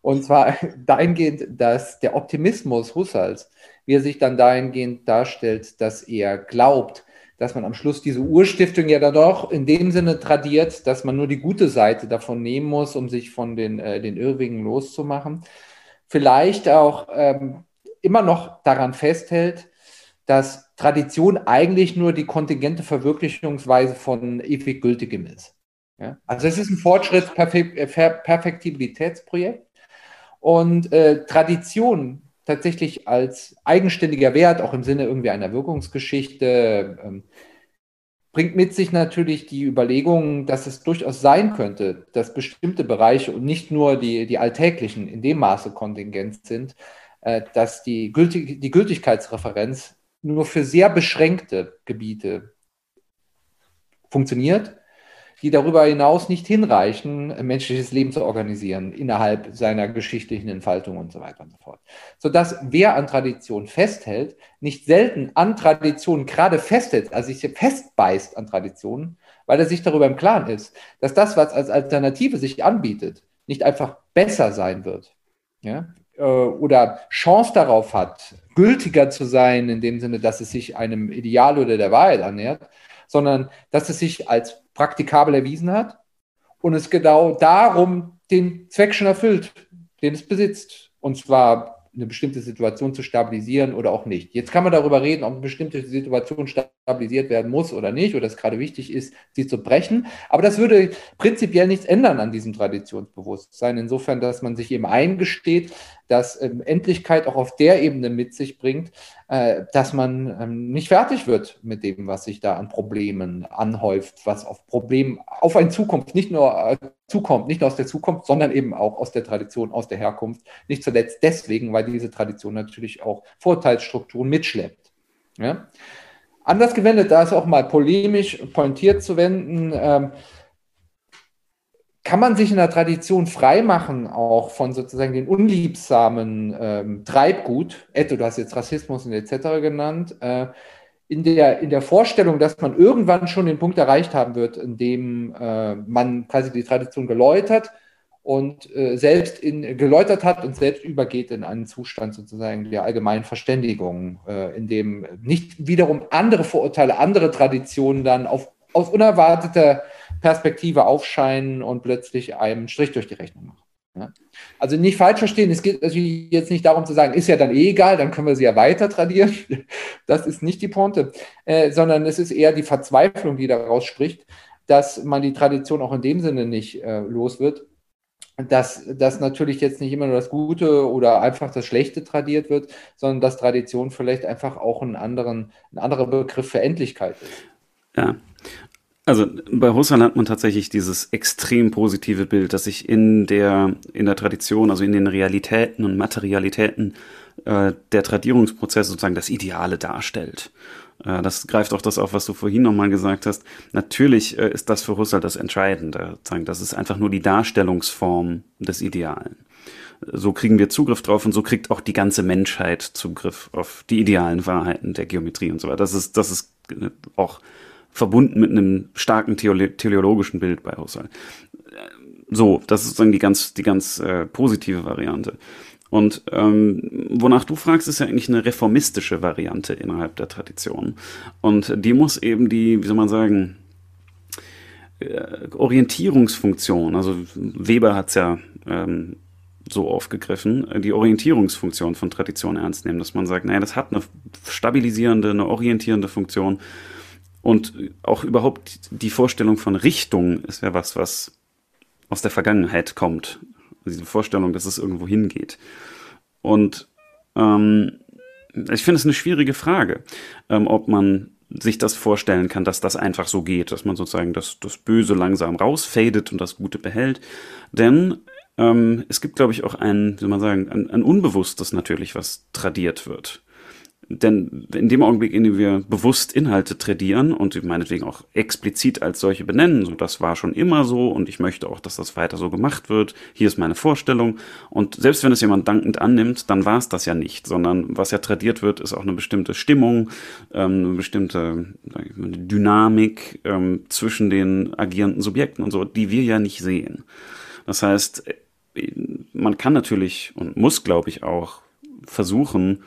Und zwar *laughs* dahingehend, dass der Optimismus Husserls, wie er sich dann dahingehend darstellt, dass er glaubt, dass man am Schluss diese Urstiftung ja dann doch in dem Sinne tradiert, dass man nur die gute Seite davon nehmen muss, um sich von den, äh, den Irrwegen loszumachen. Vielleicht auch ähm, immer noch daran festhält, dass Tradition eigentlich nur die kontingente Verwirklichungsweise von ewig Gültigem ist. Ja? Also es ist ein Fortschritts-Perfektibilitätsprojekt und äh, Tradition tatsächlich als eigenständiger Wert, auch im Sinne irgendwie einer Wirkungsgeschichte, ähm, bringt mit sich natürlich die Überlegung, dass es durchaus sein könnte, dass bestimmte Bereiche und nicht nur die, die alltäglichen in dem Maße kontingent sind, äh, dass die, Gültig, die Gültigkeitsreferenz nur für sehr beschränkte Gebiete funktioniert die darüber hinaus nicht hinreichen, menschliches Leben zu organisieren innerhalb seiner geschichtlichen Entfaltung und so weiter und so fort. Sodass wer an Tradition festhält, nicht selten an Traditionen gerade festhält, also sich festbeißt an Traditionen, weil er sich darüber im Klaren ist, dass das, was als Alternative sich anbietet, nicht einfach besser sein wird. Ja? Äh, oder Chance darauf hat, gültiger zu sein, in dem Sinne, dass es sich einem Ideal oder der Wahrheit annähert, sondern dass es sich als praktikabel erwiesen hat und es genau darum den Zweck schon erfüllt, den es besitzt. Und zwar eine bestimmte Situation zu stabilisieren oder auch nicht. Jetzt kann man darüber reden, ob eine bestimmte Situation stabilisiert werden muss oder nicht, oder es gerade wichtig ist, sie zu brechen. Aber das würde prinzipiell nichts ändern an diesem Traditionsbewusstsein, insofern, dass man sich eben eingesteht, dass ähm, Endlichkeit auch auf der Ebene mit sich bringt, äh, dass man ähm, nicht fertig wird mit dem, was sich da an Problemen anhäuft, was auf Problemen auf eine Zukunft nicht nur äh, zukommt, nicht nur aus der Zukunft, sondern eben auch aus der Tradition, aus der Herkunft. Nicht zuletzt deswegen, weil diese Tradition natürlich auch Vorteilsstrukturen mitschleppt. Ja? Anders gewendet, da ist auch mal polemisch pointiert zu wenden, ähm, kann man sich in der Tradition freimachen, auch von sozusagen den unliebsamen ähm, Treibgut, Etto, du hast jetzt Rassismus und etc. genannt, äh, in, der, in der Vorstellung, dass man irgendwann schon den Punkt erreicht haben wird, in dem äh, man quasi die Tradition geläutert und äh, selbst in, geläutert hat und selbst übergeht in einen Zustand sozusagen der allgemeinen Verständigung, äh, in dem nicht wiederum andere Vorurteile, andere Traditionen dann auf, aus unerwarteter Perspektive aufscheinen und plötzlich einem Strich durch die Rechnung machen. Ja? Also nicht falsch verstehen, es geht natürlich jetzt nicht darum zu sagen, ist ja dann eh egal, dann können wir sie ja weiter tradieren. *laughs* Das ist nicht die Ponte, äh, sondern es ist eher die Verzweiflung, die daraus spricht, dass man die Tradition auch in dem Sinne nicht äh, los wird, dass, dass natürlich jetzt nicht immer nur das Gute oder einfach das Schlechte tradiert wird, sondern dass Tradition vielleicht einfach auch ein, anderen, ein anderer Begriff für Endlichkeit ist. Ja, also bei Husserl hat man tatsächlich dieses extrem positive Bild, dass sich in der, in der Tradition, also in den Realitäten und Materialitäten äh, der Tradierungsprozess sozusagen das Ideale darstellt. Äh, das greift auch das auf, was du vorhin nochmal gesagt hast. Natürlich äh, ist das für Husserl das Entscheidende. Das ist einfach nur die Darstellungsform des Idealen. So kriegen wir Zugriff drauf und so kriegt auch die ganze Menschheit Zugriff auf die idealen Wahrheiten der Geometrie und so weiter. Das ist, das ist äh, auch verbunden mit einem starken teleologischen Bild bei Husserl. So, das ist sozusagen die ganz, die ganz äh, positive Variante. Und ähm, wonach du fragst, ist ja eigentlich eine reformistische Variante innerhalb der Tradition. Und die muss eben die, wie soll man sagen, äh, Orientierungsfunktion, also Weber hat es ja ähm, so aufgegriffen, die Orientierungsfunktion von Tradition ernst nehmen, dass man sagt, naja, das hat eine stabilisierende, eine orientierende Funktion und auch überhaupt die Vorstellung von Richtung ist ja was, was aus der Vergangenheit kommt. Diese Vorstellung, dass es irgendwo hingeht. Und ähm, ich finde es eine schwierige Frage, ähm, ob man sich das vorstellen kann, dass das einfach so geht, dass man sozusagen das, das Böse langsam rausfadet und das Gute behält. Denn ähm, es gibt, glaube ich, auch ein, wie soll man sagen, ein, ein Unbewusstes natürlich, was tradiert wird. Denn in dem Augenblick, in dem wir bewusst Inhalte tradieren und meinetwegen auch explizit als solche benennen, so das war schon immer so und ich möchte auch, dass das weiter so gemacht wird, hier ist meine Vorstellung. Und selbst wenn es jemand dankend annimmt, dann war es das ja nicht, sondern was ja tradiert wird, ist auch eine bestimmte Stimmung, ähm, eine bestimmte Dynamik ähm, zwischen den agierenden Subjekten und so, die wir ja nicht sehen. Das heißt, man kann natürlich und muss, glaube ich, auch versuchen,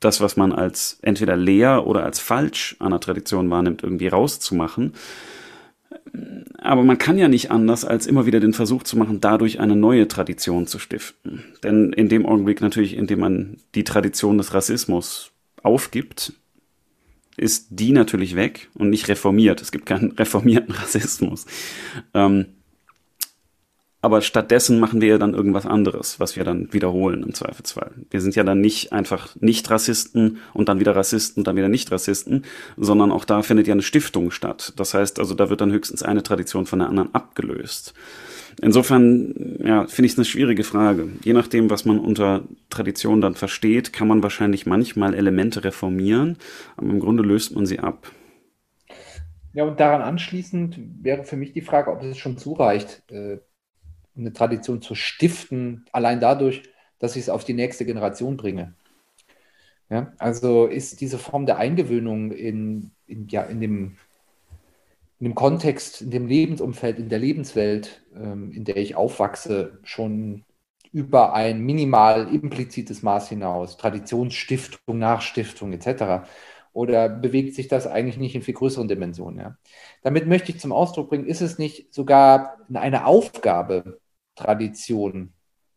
das, was man als entweder leer oder als falsch an der Tradition wahrnimmt, irgendwie rauszumachen. Aber man kann ja nicht anders, als immer wieder den Versuch zu machen, dadurch eine neue Tradition zu stiften. Denn in dem Augenblick natürlich, in dem man die Tradition des Rassismus aufgibt, ist die natürlich weg und nicht reformiert. Es gibt keinen *laughs* reformierten Rassismus. Ähm, aber stattdessen machen wir ja dann irgendwas anderes, was wir dann wiederholen im Zweifelsfall. Wir sind ja dann nicht einfach nicht Rassisten und dann wieder Rassisten und dann wieder nicht Rassisten, sondern auch da findet ja eine Stiftung statt. Das heißt also, da wird dann höchstens eine Tradition von der anderen abgelöst. Insofern, ja, finde ich es eine schwierige Frage. Je nachdem, was man unter Tradition dann versteht, kann man wahrscheinlich manchmal Elemente reformieren, aber im Grunde löst man sie ab. Ja, und daran anschließend wäre für mich die Frage, ob es schon zureicht, äh, eine Tradition zu stiften, allein dadurch, dass ich es auf die nächste Generation bringe. Ja, also ist diese Form der Eingewöhnung in, in, ja, in, dem, in dem Kontext, in dem Lebensumfeld, in der Lebenswelt, ähm, in der ich aufwachse, schon über ein minimal implizites Maß hinaus, Traditionsstiftung, Nachstiftung etc. Oder bewegt sich das eigentlich nicht in viel größeren Dimensionen? Ja? Damit möchte ich zum Ausdruck bringen, ist es nicht sogar eine Aufgabe Tradition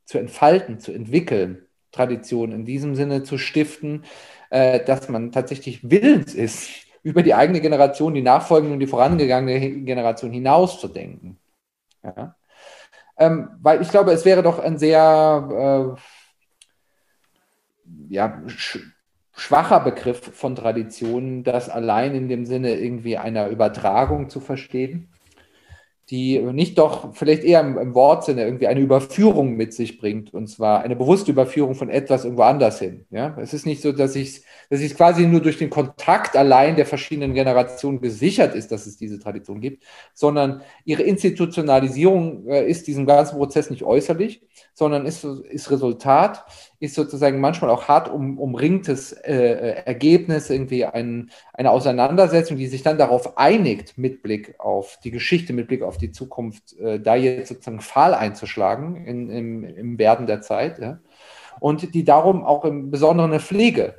zu entfalten, zu entwickeln, Tradition in diesem Sinne zu stiften, äh, dass man tatsächlich willens ist, *laughs* über die eigene Generation, die nachfolgende und die vorangegangene Generation hinaus zu denken. Ja? Ähm, weil ich glaube, es wäre doch ein sehr äh, ja, sch schwacher Begriff von Tradition, das allein in dem Sinne irgendwie einer Übertragung zu verstehen die nicht doch vielleicht eher im, im, Wortsinne irgendwie eine Überführung mit sich bringt, und zwar eine bewusste Überführung von etwas irgendwo anders hin. Ja? Es ist nicht so, dass ich dass es quasi nur durch den Kontakt allein der verschiedenen Generationen gesichert ist, dass es diese Tradition gibt, sondern ihre Institutionalisierung äh, ist diesem ganzen Prozess nicht äußerlich, sondern ist, ist Resultat, ist sozusagen manchmal auch hart um, umringtes äh, Ergebnis, irgendwie ein, eine Auseinandersetzung, die sich dann darauf einigt, mit Blick auf die Geschichte, mit Blick auf die Zukunft, äh, da jetzt sozusagen Pfahl einzuschlagen in, im, im Werden der Zeit. Ja? Und die darum auch im Besonderen eine Pflege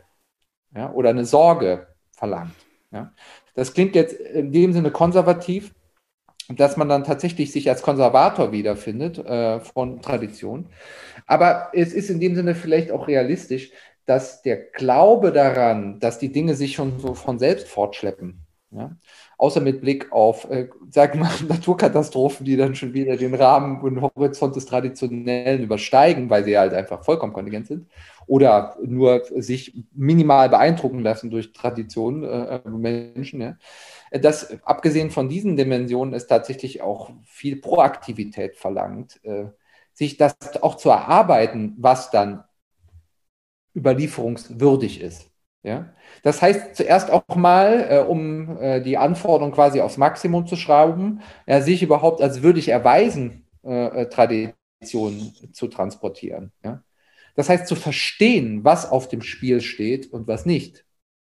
ja, oder eine Sorge verlangt. Ja. Das klingt jetzt in dem Sinne konservativ, dass man dann tatsächlich sich als Konservator wiederfindet äh, von Tradition. Aber es ist in dem Sinne vielleicht auch realistisch, dass der Glaube daran, dass die Dinge sich schon so von selbst fortschleppen, ja, außer mit Blick auf, äh, wir mal, *laughs* Naturkatastrophen, die dann schon wieder den Rahmen und Horizont des Traditionellen übersteigen, weil sie halt einfach vollkommen kontingent sind, oder nur sich minimal beeindrucken lassen durch Traditionen äh, Menschen. Ja. Das, abgesehen von diesen Dimensionen, ist tatsächlich auch viel Proaktivität verlangt, äh, sich das auch zu erarbeiten, was dann überlieferungswürdig ist. Ja? Das heißt zuerst auch mal, äh, um äh, die Anforderungen quasi aufs Maximum zu schrauben, ja, sich überhaupt als würdig erweisen, äh, äh Traditionen zu transportieren. Ja? Das heißt zu verstehen, was auf dem Spiel steht und was nicht.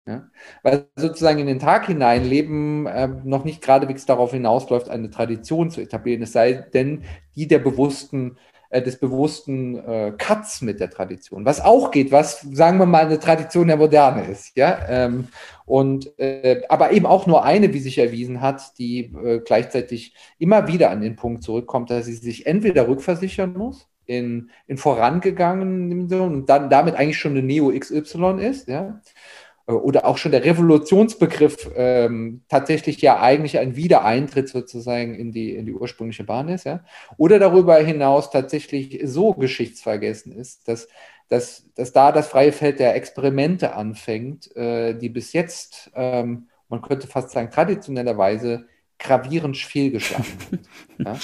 Ja? Weil sozusagen in den Tag hinein Leben äh, noch nicht geradewegs darauf hinausläuft, eine Tradition zu etablieren, es sei denn die der bewussten äh, des bewussten äh, Cuts mit der Tradition, was auch geht, was, sagen wir mal, eine Tradition der Moderne ist, ja, ähm, und, äh, aber eben auch nur eine, wie sich erwiesen hat, die äh, gleichzeitig immer wieder an den Punkt zurückkommt, dass sie sich entweder rückversichern muss, in, in vorangegangenen und dann damit eigentlich schon eine Neo XY ist, ja, oder auch schon der Revolutionsbegriff ähm, tatsächlich ja eigentlich ein Wiedereintritt sozusagen in die, in die ursprüngliche Bahn ist, ja, oder darüber hinaus tatsächlich so geschichtsvergessen ist, dass, dass, dass da das freie Feld der Experimente anfängt, äh, die bis jetzt, ähm, man könnte fast sagen, traditionellerweise gravierend fehlgeschlagen sind. *laughs* ja?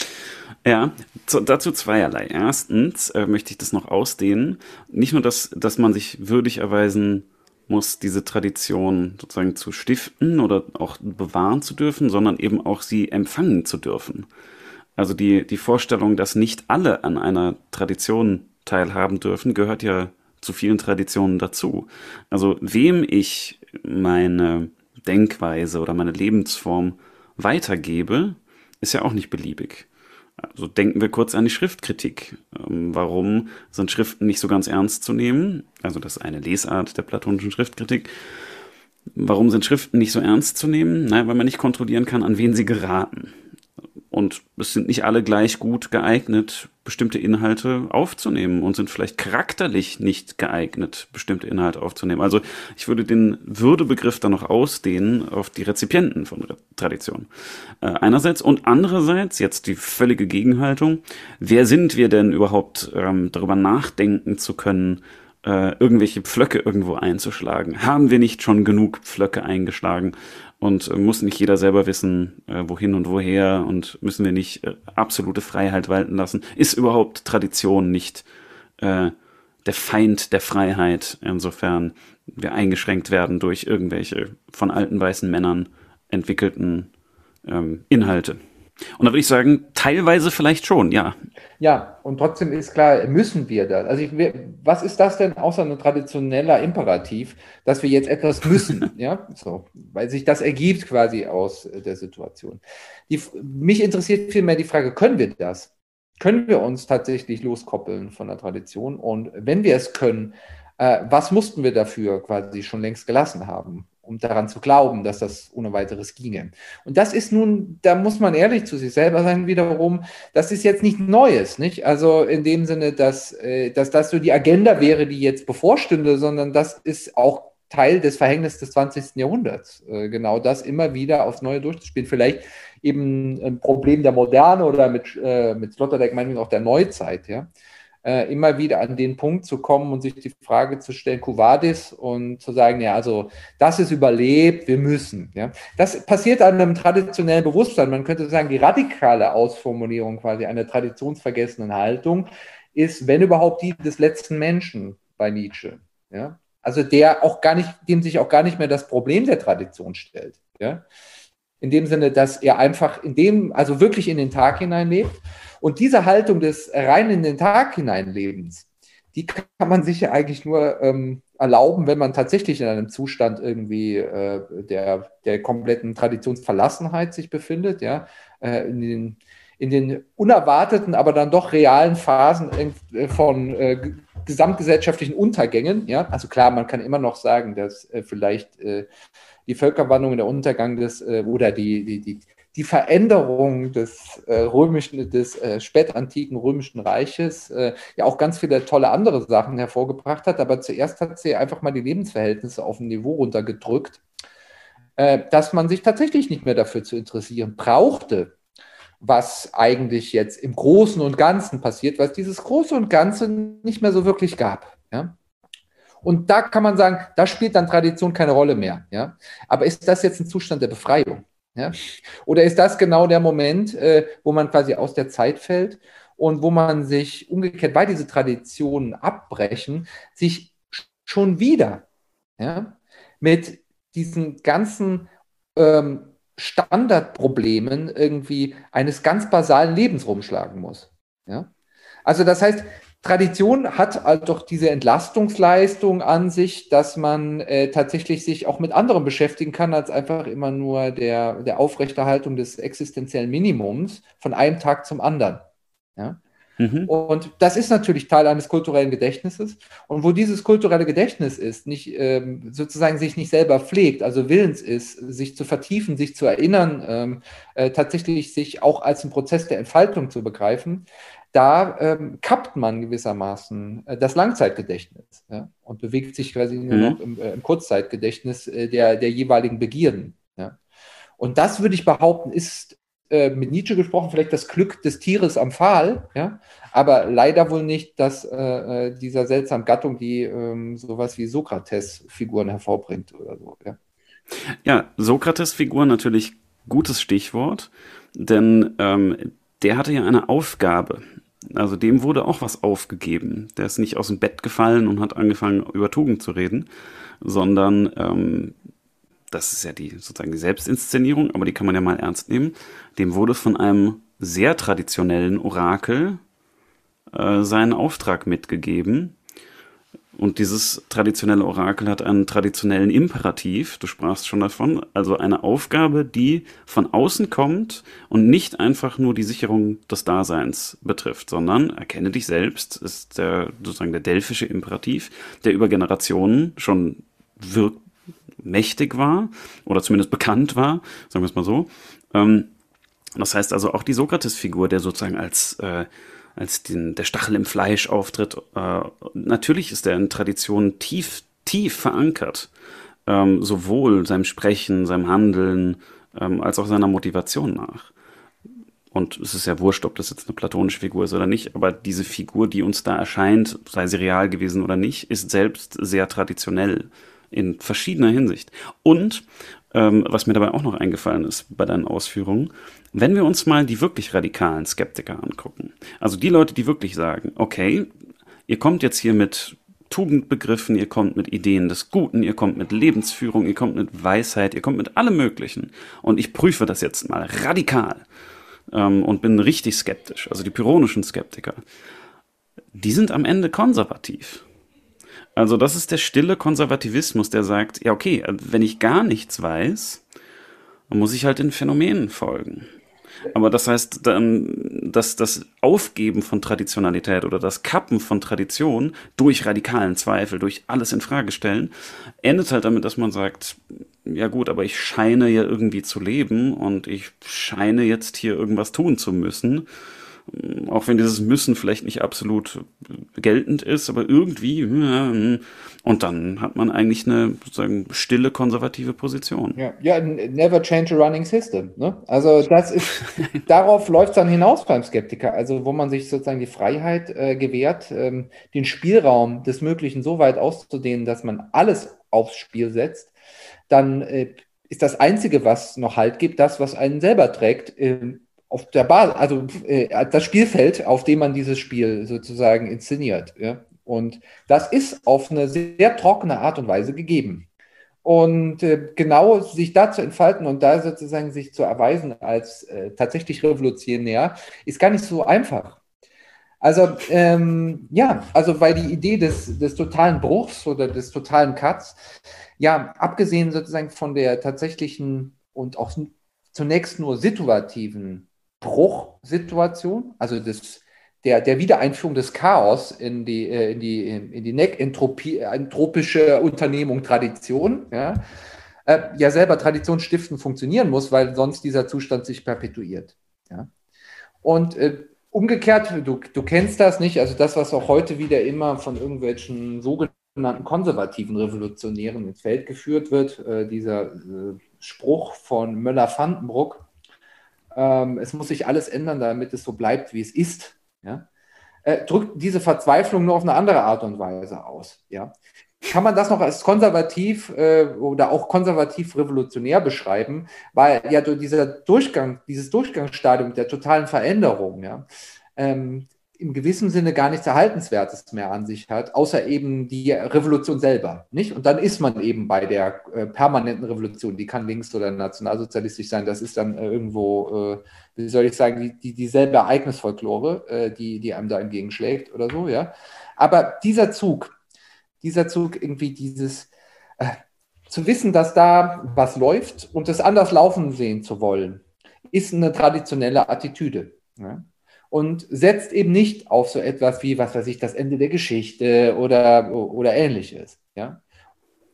Ja, zu, dazu zweierlei. Erstens äh, möchte ich das noch ausdehnen. Nicht nur, dass, dass man sich würdig erweisen muss, diese Tradition sozusagen zu stiften oder auch bewahren zu dürfen, sondern eben auch sie empfangen zu dürfen. Also die, die Vorstellung, dass nicht alle an einer Tradition teilhaben dürfen, gehört ja zu vielen Traditionen dazu. Also wem ich meine Denkweise oder meine Lebensform weitergebe, ist ja auch nicht beliebig. Also denken wir kurz an die Schriftkritik. Ähm, warum sind Schriften nicht so ganz ernst zu nehmen? Also das ist eine Lesart der platonischen Schriftkritik. Warum sind Schriften nicht so ernst zu nehmen? Naja, weil man nicht kontrollieren kann, an wen sie geraten. Und es sind nicht alle gleich gut geeignet, bestimmte Inhalte aufzunehmen und sind vielleicht charakterlich nicht geeignet, bestimmte Inhalte aufzunehmen. Also ich würde den Würdebegriff dann noch ausdehnen auf die Rezipienten von Tradition. Äh, einerseits und andererseits jetzt die völlige Gegenhaltung. Wer sind wir denn überhaupt, ähm, darüber nachdenken zu können, äh, irgendwelche Pflöcke irgendwo einzuschlagen? Haben wir nicht schon genug Pflöcke eingeschlagen? Und äh, muss nicht jeder selber wissen, äh, wohin und woher und müssen wir nicht äh, absolute Freiheit walten lassen? Ist überhaupt Tradition nicht äh, der Feind der Freiheit, insofern wir eingeschränkt werden durch irgendwelche von alten weißen Männern entwickelten ähm, Inhalte? Und da würde ich sagen, teilweise vielleicht schon, ja. Ja, und trotzdem ist klar, müssen wir das. Also ich, was ist das denn außer ein traditioneller Imperativ, dass wir jetzt etwas müssen, *laughs* ja, so, weil sich das ergibt quasi aus der Situation. Die, mich interessiert vielmehr die Frage, können wir das? Können wir uns tatsächlich loskoppeln von der Tradition? Und wenn wir es können, äh, was mussten wir dafür quasi schon längst gelassen haben? Um daran zu glauben, dass das ohne weiteres ginge. Und das ist nun, da muss man ehrlich zu sich selber sein, wiederum, das ist jetzt nicht Neues, nicht? Also in dem Sinne, dass, äh, dass das so die Agenda wäre, die jetzt bevorstünde, sondern das ist auch Teil des Verhängnisses des 20. Jahrhunderts, äh, genau das immer wieder aufs Neue durchzuspielen. Vielleicht eben ein Problem der Moderne oder mit, äh, mit Sloterdijk meinetwegen auch der Neuzeit, ja äh, immer wieder an den Punkt zu kommen und sich die Frage zu stellen, Cuvadis, und zu sagen, ja, also das ist überlebt, wir müssen. Ja. Das passiert an einem traditionellen Bewusstsein. Man könnte sagen, die radikale Ausformulierung quasi einer traditionsvergessenen Haltung ist, wenn überhaupt, die des letzten Menschen bei Nietzsche. Ja. Also der auch gar nicht, dem sich auch gar nicht mehr das Problem der Tradition stellt. Ja. In dem Sinne, dass er einfach in dem, also wirklich in den Tag hineinlebt und diese Haltung des rein in den Tag hineinlebens, die kann man sich ja eigentlich nur ähm, erlauben, wenn man tatsächlich in einem Zustand irgendwie äh, der, der kompletten Traditionsverlassenheit sich befindet, ja, äh, in den, in den unerwarteten, aber dann doch realen Phasen äh, von äh, gesamtgesellschaftlichen Untergängen. Ja? Also klar, man kann immer noch sagen, dass äh, vielleicht äh, die Völkerwanderung, der Untergang des äh, oder die, die, die, die Veränderung des äh, römischen, des äh, spätantiken römischen Reiches äh, ja auch ganz viele tolle andere Sachen hervorgebracht hat. Aber zuerst hat sie einfach mal die Lebensverhältnisse auf ein Niveau runtergedrückt, äh, dass man sich tatsächlich nicht mehr dafür zu interessieren brauchte, was eigentlich jetzt im Großen und Ganzen passiert, was dieses Große und Ganze nicht mehr so wirklich gab. Ja? Und da kann man sagen, da spielt dann Tradition keine Rolle mehr. Ja? Aber ist das jetzt ein Zustand der Befreiung? Ja? Oder ist das genau der Moment, äh, wo man quasi aus der Zeit fällt und wo man sich umgekehrt, weil diese Traditionen abbrechen, sich schon wieder ja, mit diesen ganzen ähm, Standardproblemen irgendwie eines ganz basalen Lebens rumschlagen muss. Ja? Also das heißt, Tradition hat also doch diese Entlastungsleistung an sich, dass man äh, tatsächlich sich auch mit anderem beschäftigen kann, als einfach immer nur der, der Aufrechterhaltung des existenziellen Minimums von einem Tag zum anderen. Ja? Mhm. Und das ist natürlich Teil eines kulturellen Gedächtnisses. Und wo dieses kulturelle Gedächtnis ist, nicht ähm, sozusagen sich nicht selber pflegt, also willens ist, sich zu vertiefen, sich zu erinnern, ähm, äh, tatsächlich sich auch als einen Prozess der Entfaltung zu begreifen, da ähm, kappt man gewissermaßen äh, das Langzeitgedächtnis ja, und bewegt sich quasi nur mhm. noch im, äh, im Kurzzeitgedächtnis äh, der, der jeweiligen Begierden. Ja. Und das würde ich behaupten, ist äh, mit Nietzsche gesprochen vielleicht das Glück des Tieres am Pfahl, ja, aber leider wohl nicht das äh, äh, dieser seltsamen Gattung, die ähm, sowas wie Sokrates-Figuren hervorbringt oder so. Ja, ja Sokrates-Figur natürlich gutes Stichwort, denn ähm, der hatte ja eine Aufgabe. Also dem wurde auch was aufgegeben. Der ist nicht aus dem Bett gefallen und hat angefangen, über Tugend zu reden, sondern ähm, das ist ja die sozusagen die Selbstinszenierung, aber die kann man ja mal ernst nehmen. Dem wurde von einem sehr traditionellen Orakel äh, seinen Auftrag mitgegeben, und dieses traditionelle Orakel hat einen traditionellen Imperativ, du sprachst schon davon, also eine Aufgabe, die von außen kommt und nicht einfach nur die Sicherung des Daseins betrifft, sondern erkenne dich selbst, ist der sozusagen der delphische Imperativ, der über Generationen schon wirkt mächtig war oder zumindest bekannt war, sagen wir es mal so. Ähm, Das heißt also auch die Sokrates-Figur, der sozusagen als, äh, als den, der Stachel im Fleisch auftritt, äh, natürlich ist er in Traditionen tief, tief verankert. Ähm, sowohl seinem Sprechen, seinem Handeln, ähm, als auch seiner Motivation nach. Und es ist ja wurscht, ob das jetzt eine platonische Figur ist oder nicht, aber diese Figur, die uns da erscheint, sei sie real gewesen oder nicht, ist selbst sehr traditionell in verschiedener Hinsicht. Und ähm, was mir dabei auch noch eingefallen ist bei deinen Ausführungen, wenn wir uns mal die wirklich radikalen Skeptiker angucken, also die Leute, die wirklich sagen, okay, ihr kommt jetzt hier mit Tugendbegriffen, ihr kommt mit Ideen des Guten, ihr kommt mit Lebensführung, ihr kommt mit Weisheit, ihr kommt mit allem Möglichen. Und ich prüfe das jetzt mal radikal ähm, und bin richtig skeptisch. Also die pyrrhonischen Skeptiker, die sind am Ende konservativ. Also das ist der stille Konservativismus, der sagt, ja okay, wenn ich gar nichts weiß, muss ich halt den Phänomenen folgen. Aber das heißt, dass das Aufgeben von Traditionalität oder das Kappen von Tradition durch radikalen Zweifel, durch alles in Frage stellen, endet halt damit, dass man sagt, ja gut, aber ich scheine ja irgendwie zu leben und ich scheine jetzt hier irgendwas tun zu müssen. Auch wenn dieses Müssen vielleicht nicht absolut geltend ist, aber irgendwie, und dann hat man eigentlich eine sozusagen stille konservative Position. Ja, ja never change a running system. Ne? Also das ist, *laughs* darauf läuft es dann hinaus beim Skeptiker, also wo man sich sozusagen die Freiheit äh, gewährt, ähm, den Spielraum des Möglichen so weit auszudehnen, dass man alles aufs Spiel setzt, dann äh, ist das Einzige, was noch Halt gibt, das, was einen selber trägt, äh, auf der Basis, also äh, das Spielfeld, auf dem man dieses Spiel sozusagen inszeniert. Ja? Und das ist auf eine sehr trockene Art und Weise gegeben. Und äh, genau sich da zu entfalten und da sozusagen sich zu erweisen als äh, tatsächlich revolutionär, ist gar nicht so einfach. Also ähm, ja, also weil die Idee des, des totalen Bruchs oder des totalen Cuts, ja, abgesehen sozusagen von der tatsächlichen und auch zunächst nur situativen Bruchsituation, also des, der, der Wiedereinführung des Chaos in die, äh, in die, in die entropische Unternehmung Tradition, ja, äh, ja selber Tradition stiften funktionieren muss, weil sonst dieser Zustand sich perpetuiert. Ja. Und äh, umgekehrt, du, du kennst das nicht, also das, was auch heute wieder immer von irgendwelchen sogenannten konservativen Revolutionären ins Feld geführt wird, äh, dieser äh, Spruch von Möller-Vandenbruck, ähm, es muss sich alles ändern, damit es so bleibt, wie es ist, ja, äh, drückt diese Verzweiflung nur auf eine andere Art und Weise aus. Ja. Kann man das noch als konservativ äh, oder auch konservativ revolutionär beschreiben, weil ja dieser Durchgang, dieses Durchgangsstadium der totalen Veränderung, ja, ähm, im gewissen Sinne gar nichts Erhaltenswertes mehr an sich hat, außer eben die Revolution selber. Nicht? Und dann ist man eben bei der äh, permanenten Revolution, die kann links- oder nationalsozialistisch sein, das ist dann äh, irgendwo, äh, wie soll ich sagen, die, die, dieselbe Ereignisfolklore, äh, die, die einem da entgegenschlägt oder so, ja. Aber dieser Zug, dieser Zug, irgendwie dieses äh, zu wissen, dass da was läuft und es anders laufen sehen zu wollen, ist eine traditionelle Attitüde. Ja? Und setzt eben nicht auf so etwas wie, was weiß ich, das Ende der Geschichte oder, oder ähnliches. Ja?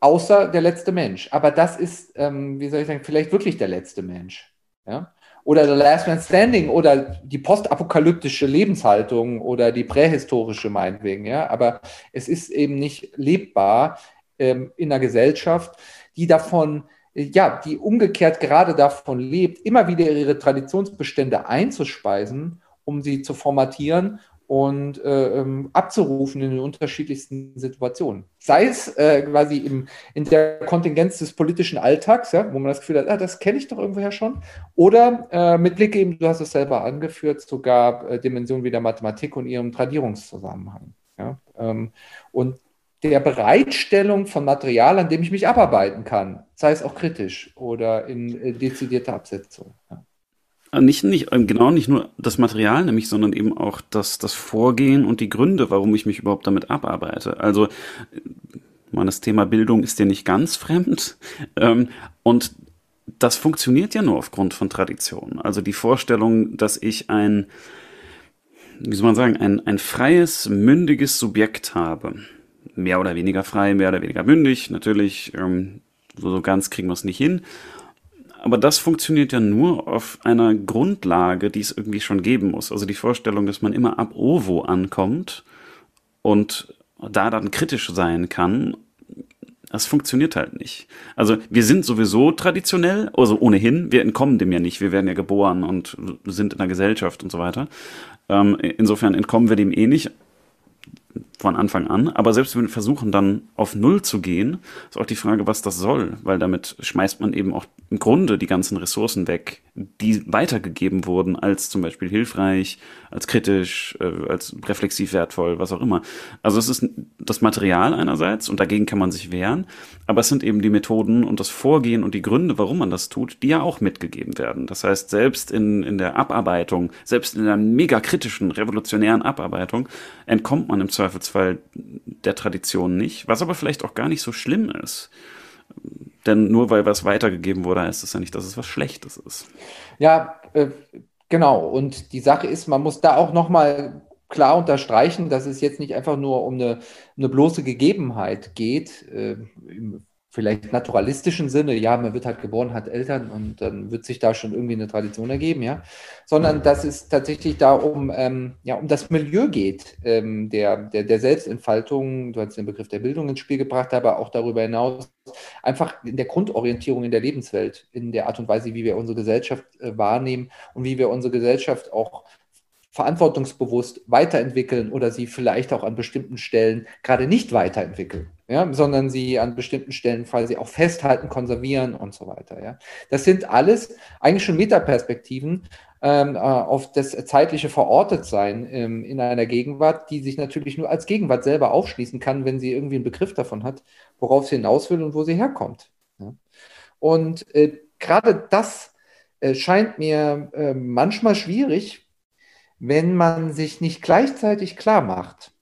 Außer der letzte Mensch. Aber das ist, ähm, wie soll ich sagen, vielleicht wirklich der letzte Mensch. Ja? Oder The Last Man Standing oder die postapokalyptische Lebenshaltung oder die prähistorische meinetwegen. Ja? Aber es ist eben nicht lebbar ähm, in einer Gesellschaft, die davon ja, die umgekehrt gerade davon lebt, immer wieder ihre Traditionsbestände einzuspeisen um sie zu formatieren und äh, ähm, abzurufen in den unterschiedlichsten Situationen. Sei es äh, quasi im, in der Kontingenz des politischen Alltags, ja, wo man das Gefühl hat, ah, das kenne ich doch irgendwoher schon, oder äh, mit Blick eben, du hast es selber angeführt, sogar äh, Dimensionen wie der Mathematik und ihrem Tradierungszusammenhang. Ja? Ähm, und der Bereitstellung von Material, an dem ich mich abarbeiten kann, sei es auch kritisch oder in äh, dezidierter Absetzung. Ja. Äh, nicht, nicht, ähm, genau nicht nur das Material nämlich, sondern eben auch das, das Vorgehen und die Gründe, warum ich mich überhaupt damit abarbeite. Also, man, das Thema Bildung ist ja nicht ganz fremd. *laughs* Ähm, und das funktioniert ja nur aufgrund von Tradition. Also die Vorstellung, dass ich ein, wie soll man sagen, ein, ein freies, mündiges Subjekt habe. Mehr oder weniger frei, mehr oder weniger mündig. Natürlich, ähm, so ganz kriegen wir es nicht hin Aber das funktioniert ja nur auf einer Grundlage, die es irgendwie schon geben muss. Also die Vorstellung, dass man immer ab Ovo ankommt und da dann kritisch sein kann, das funktioniert halt nicht. Also wir sind sowieso traditionell, also ohnehin, wir entkommen dem ja nicht. Wir werden ja geboren und sind in der Gesellschaft und so weiter. Ähm, insofern entkommen wir dem eh nicht von Anfang an. Aber selbst wenn wir versuchen, dann auf Null zu gehen, ist auch die Frage, was das soll, weil damit schmeißt man eben auch im Grunde die ganzen Ressourcen weg, die weitergegeben wurden als zum Beispiel hilfreich, als kritisch, äh, als reflexiv wertvoll, was auch immer. Also es ist das Material einerseits und dagegen kann man sich wehren, aber es sind eben die Methoden und das Vorgehen und die Gründe, warum man das tut, die ja auch mitgegeben werden. Das heißt, selbst in, in der Abarbeitung, selbst in einer mega kritischen, revolutionären Abarbeitung, entkommt man im Zweifelsfall der Tradition nicht, was aber vielleicht auch gar nicht so schlimm ist. Denn nur weil was weitergegeben wurde, heißt es ja nicht, dass es was Schlechtes ist. Ja, äh, genau. Und die Sache ist, man muss da auch nochmal klar unterstreichen, dass es jetzt nicht einfach nur um eine, eine bloße Gegebenheit geht, äh, vielleicht naturalistischen Sinne, ja, man wird halt geboren, hat Eltern und dann wird sich da schon irgendwie eine Tradition ergeben, ja, sondern dass es tatsächlich da um, ähm, ja, um das Milieu geht, ähm, der, der, der Selbstentfaltung, du hast den Begriff der Bildung ins Spiel gebracht, aber auch darüber hinaus einfach in der Grundorientierung in der Lebenswelt, in der Art und Weise, wie wir unsere Gesellschaft äh, wahrnehmen und wie wir unsere Gesellschaft auch verantwortungsbewusst weiterentwickeln oder sie vielleicht auch an bestimmten Stellen gerade nicht weiterentwickeln, ja, sondern sie an bestimmten Stellen quasi auch festhalten, konservieren und so weiter. Ja. Das sind alles eigentlich schon Metaperspektiven ähm, äh, auf das zeitliche Verortetsein ähm, in einer Gegenwart, die sich natürlich nur als Gegenwart selber aufschließen kann, wenn sie irgendwie einen Begriff davon hat, worauf sie hinaus will und wo sie herkommt. Ja. Und äh, gerade das äh, scheint mir äh, manchmal schwierig, wenn man sich nicht gleichzeitig klar macht,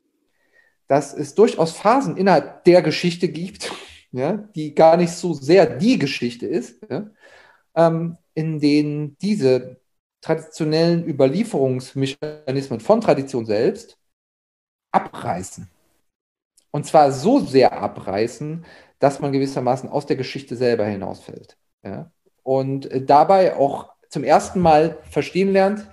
dass es durchaus Phasen innerhalb der Geschichte gibt, *laughs* ja, die gar nicht so sehr die Geschichte ist, ja, ähm, in denen diese traditionellen Überlieferungsmechanismen von Tradition selbst abreißen. Und zwar so sehr abreißen, dass man gewissermaßen aus der Geschichte selber hinausfällt. Ja? Und äh, dabei auch zum ersten Mal verstehen lernt,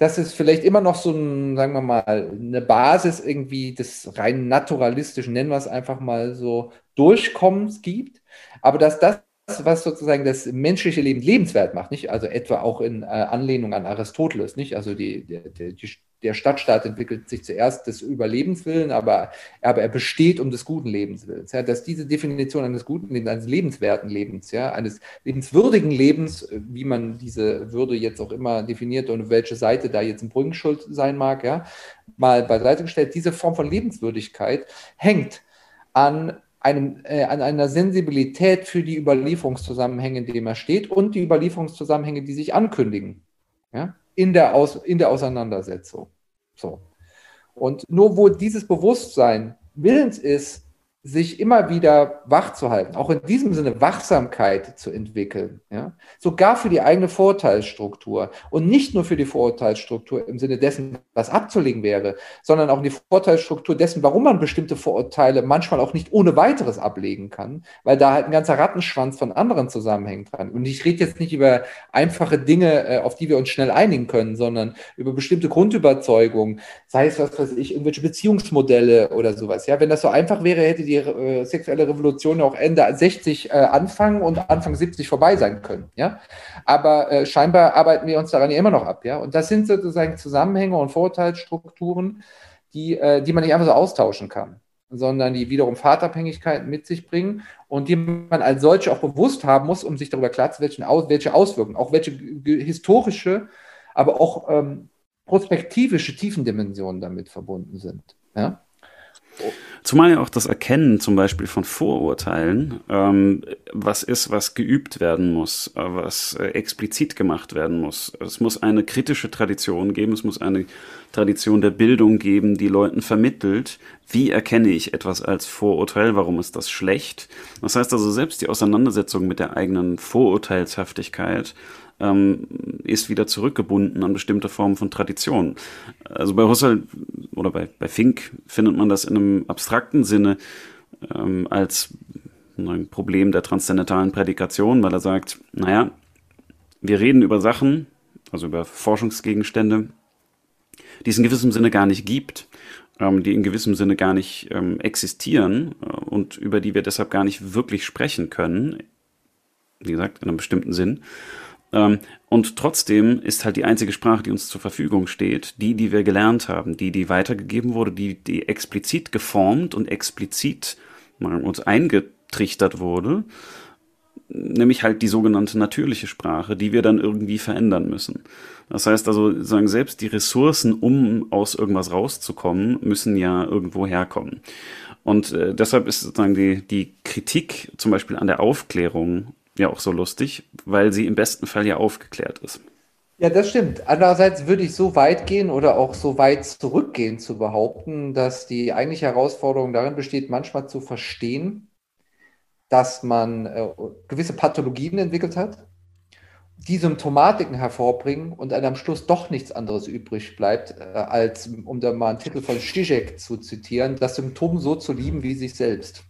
dass es vielleicht immer noch so ein, sagen wir mal, eine Basis irgendwie des rein naturalistischen, nennen wir es einfach mal so, Durchkommens gibt, aber dass das was sozusagen das menschliche Leben lebenswert macht, nicht? Also etwa auch in äh, Anlehnung an Aristoteles, nicht? Also die, die, die, der Stadtstaat entwickelt sich zuerst des Überlebenswillen, aber, aber er besteht um des guten Lebenswillens. Ja? Dass diese Definition eines guten Lebens, eines lebenswerten Lebens, ja, eines lebenswürdigen Lebens, wie man diese Würde jetzt auch immer definiert und welche Seite da jetzt ein Brückenschuld sein mag, ja, mal beiseite gestellt, diese Form von Lebenswürdigkeit hängt an einem, äh, an einer Sensibilität für die Überlieferungszusammenhänge, in denen er steht und die Überlieferungszusammenhänge, die sich ankündigen ja, in, der Aus, in der Auseinandersetzung. So. Und nur wo dieses Bewusstsein willens ist, sich immer wieder wach zu halten, auch in diesem Sinne Wachsamkeit zu entwickeln, ja, sogar für die eigene Vorurteilsstruktur und nicht nur für die Vorurteilsstruktur im Sinne dessen, was abzulegen wäre, sondern auch die Vorurteilsstruktur dessen, warum man bestimmte Vorurteile manchmal auch nicht ohne weiteres ablegen kann, weil da halt ein ganzer Rattenschwanz von anderen Zusammenhängen dran. Und ich rede jetzt nicht über einfache Dinge, äh, auf die wir uns schnell einigen können, sondern über bestimmte Grundüberzeugungen, sei es was weiß ich, irgendwelche Beziehungsmodelle oder sowas. Ja, wenn das so einfach wäre, hätte die die äh, sexuelle Revolution auch Ende 60 äh, anfangen und Anfang 70 vorbei sein können. Ja? Aber äh, scheinbar arbeiten wir uns daran ja immer noch ab. Ja? Und das sind sozusagen Zusammenhänge und Vorurteilsstrukturen, die, äh, die man nicht einfach so austauschen kann sondern die wiederum Fahrtabhängigkeiten mit sich bringen und die man als solche auch bewusst haben muss, um sich darüber klar zu werden, welche Auswirkungen, auch welche historische, aber auch ähm, prospektivische Tiefendimensionen damit verbunden sind. Ja? Zumal ja auch das Erkennen zum Beispiel von Vorurteilen ähm, was ist, was geübt werden muss, äh, was äh, explizit gemacht werden muss. Es muss eine kritische Tradition geben, es muss eine Tradition der Bildung geben, die Leuten vermittelt, wie erkenne ich etwas als Vorurteil, warum ist das schlecht. Das heißt also, selbst die Auseinandersetzung mit der eigenen Vorurteilshaftigkeit ähm, ist wieder zurückgebunden an bestimmte Formen von Tradition. Also bei Husserl oder bei, bei Fink findet man das in einem abstrakten Sinne ähm, als ein Problem der transzendentalen Prädikation, weil er sagt, naja, wir reden über Sachen, also über Forschungsgegenstände, die es in gewissem Sinne gar nicht gibt, ähm, die in gewissem Sinne gar nicht ähm, existieren äh, und über die wir deshalb gar nicht wirklich sprechen können. Wie gesagt, in einem bestimmten Sinn. Ähm, und trotzdem ist halt die einzige Sprache, die uns zur Verfügung steht, die, die wir gelernt haben, die, die weitergegeben wurde, die, die explizit geformt und explizit uns eingetrichtert wurde nämlich halt die sogenannte natürliche Sprache, die wir dann irgendwie verändern müssen. Das heißt also, sagen selbst die Ressourcen, um aus irgendwas rauszukommen, müssen ja irgendwo herkommen. Und äh, deshalb ist sozusagen die, die Kritik zum Beispiel an der Aufklärung ja auch so lustig, weil sie im besten Fall ja aufgeklärt ist. Ja, das stimmt. Andererseits würde ich so weit gehen oder auch so weit zurückgehen zu behaupten, dass die eigentliche Herausforderung darin besteht, manchmal zu verstehen, dass man äh, gewisse Pathologien entwickelt hat, die Symptomatiken hervorbringen und dann am Schluss doch nichts anderes übrig bleibt, äh, als, um da mal einen Titel von Zizek zu zitieren, das Symptom so zu lieben wie sich selbst.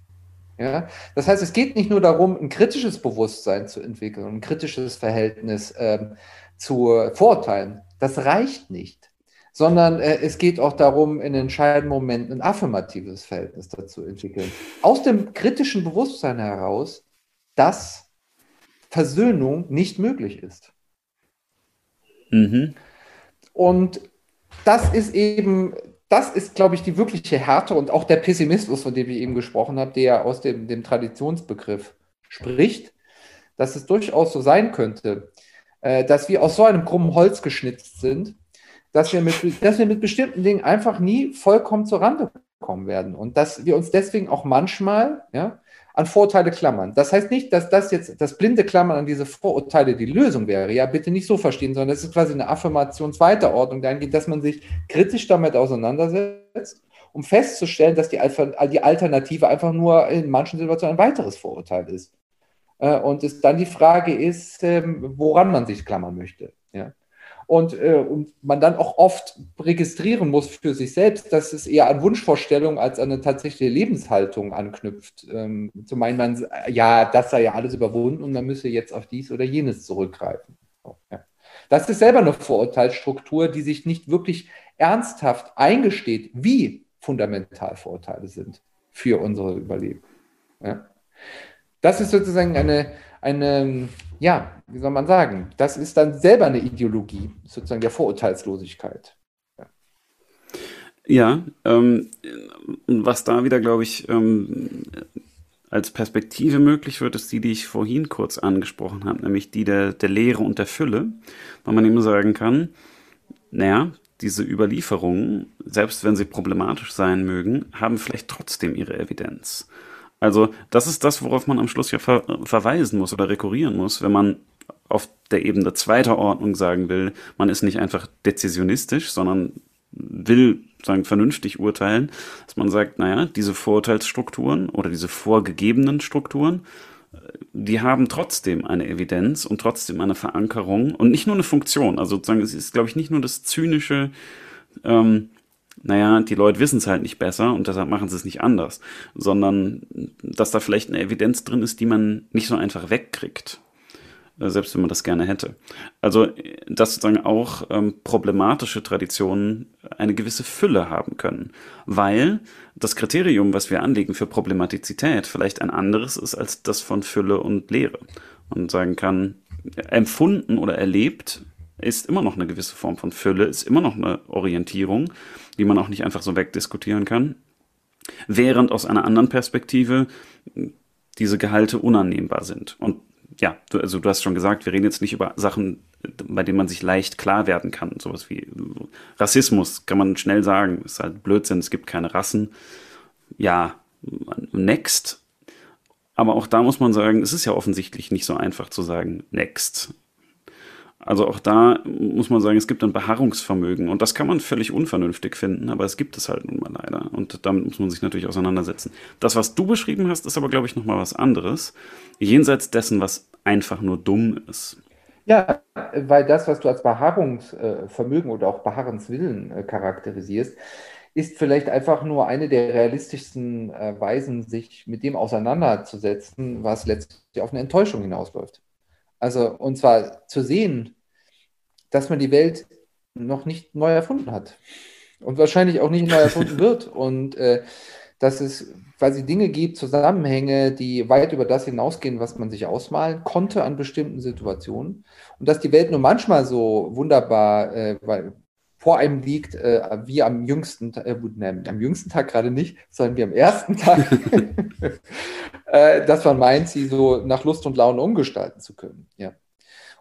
Ja? Das heißt, es geht nicht nur darum, ein kritisches Bewusstsein zu entwickeln, ein kritisches Verhältnis ähm, zu Vorurteilen. Das reicht nicht sondern äh, es geht auch darum, in entscheidenden Momenten ein affirmatives Verhältnis dazu entwickeln. Aus dem kritischen Bewusstsein heraus, dass Versöhnung nicht möglich ist. Mhm. Und das ist eben, das ist, glaube ich, die wirkliche Härte und auch der Pessimismus, von dem ich eben gesprochen habe, der aus dem, dem Traditionsbegriff spricht, dass es durchaus so sein könnte, äh, dass wir aus so einem krummen Holz geschnitzt sind, dass wir, mit, dass wir mit bestimmten Dingen einfach nie vollkommen zur Rande kommen werden und dass wir uns deswegen auch manchmal ja, an Vorurteile klammern. Das heißt nicht, dass das jetzt das blinde Klammern an diese Vorurteile die Lösung wäre. Ja, bitte nicht so verstehen, sondern es ist quasi eine Affirmationsweiterordnung dahingehend, dass man sich kritisch damit auseinandersetzt, um festzustellen, dass die, die Alternative einfach nur in manchen Situationen ein weiteres Vorurteil ist. Äh, und es dann die Frage ist, ähm, woran man sich klammern möchte. Ja und, äh, und man dann auch oft registrieren muss für sich selbst, dass es eher an Wunschvorstellungen als an eine tatsächliche Lebenshaltung anknüpft. Ähm, zu meinen, man, ja, das sei ja alles überwunden und man müsse jetzt auf dies oder jenes zurückgreifen. So, ja. Das ist selber eine Vorurteilsstruktur, die sich nicht wirklich ernsthaft eingesteht, wie fundamental Vorurteile sind für unsere Überleben. Ja. Das ist sozusagen eine, eine ja, wie soll man sagen, das ist dann selber eine Ideologie, sozusagen der Vorurteilslosigkeit. Ja, ähm, was da wieder, glaube ich, ähm, als Perspektive möglich wird, ist die, die ich vorhin kurz angesprochen habe, nämlich die der, der Lehre und der Fülle, weil man immer sagen kann, naja, diese Überlieferungen, selbst wenn sie problematisch sein mögen, haben vielleicht trotzdem ihre Evidenz. Also das ist das, worauf man am Schluss ja ver verweisen muss oder rekurrieren muss, wenn man auf der Ebene zweiter Ordnung sagen will, man ist nicht einfach dezisionistisch, sondern will sagen vernünftig urteilen, dass man sagt, naja, diese Vorurteilsstrukturen oder diese vorgegebenen Strukturen, die haben trotzdem eine Evidenz und trotzdem eine Verankerung und nicht nur eine Funktion. Also sozusagen, es ist, glaube ich, nicht nur das zynische, ähm, naja, die Leute wissen es halt nicht besser und deshalb machen sie es nicht anders, sondern dass da vielleicht eine Evidenz drin ist, die man nicht so einfach wegkriegt, äh, selbst wenn man das gerne hätte. Also, dass sozusagen auch ähm, problematische Traditionen eine gewisse Fülle haben können, weil das Kriterium, was wir anlegen für Problematizität, vielleicht ein anderes ist als das von Fülle und Lehre. Man sagen kann, empfunden oder erlebt ist immer noch eine gewisse Form von Fülle, ist immer noch eine Orientierung, die man auch nicht einfach so wegdiskutieren kann. Während aus einer anderen Perspektive diese Gehalte unannehmbar sind. Und ja, du, also du hast schon gesagt, wir reden jetzt nicht über Sachen, bei denen man sich leicht klar werden kann. Sowas wie Rassismus kann man schnell sagen, ist halt Blödsinn, es gibt keine Rassen. Ja, next. Aber auch da muss man sagen, es ist ja offensichtlich nicht so einfach zu sagen, next. Also auch da muss man sagen, es gibt ein Beharrungsvermögen und das kann man völlig unvernünftig finden, aber es gibt es halt nun mal leider und damit muss man sich natürlich auseinandersetzen. Das, was du beschrieben hast, ist aber, glaube ich, nochmal was anderes, jenseits dessen, was einfach nur dumm ist. Ja, weil das, was du als Beharrungsvermögen oder auch Beharrenswillen äh, charakterisierst, ist vielleicht einfach nur eine der realistischsten äh, Weisen, sich mit dem auseinanderzusetzen, was letztlich auf eine Enttäuschung hinausläuft. Also, und zwar zu sehen, dass man die Welt noch nicht neu erfunden hat. Und wahrscheinlich auch nicht neu erfunden *laughs* wird. Und äh, dass es quasi Dinge gibt, Zusammenhänge, die weit über das hinausgehen, was man sich ausmalen konnte an bestimmten Situationen. Und dass die Welt nur manchmal so wunderbar äh, weil, vor einem liegt, äh, wie am jüngsten, äh, ne, am jüngsten Tag gerade nicht, sondern wie am ersten Tag, *laughs* *laughs* äh, dass man meint, sie so nach Lust und Laune umgestalten zu können. Ja.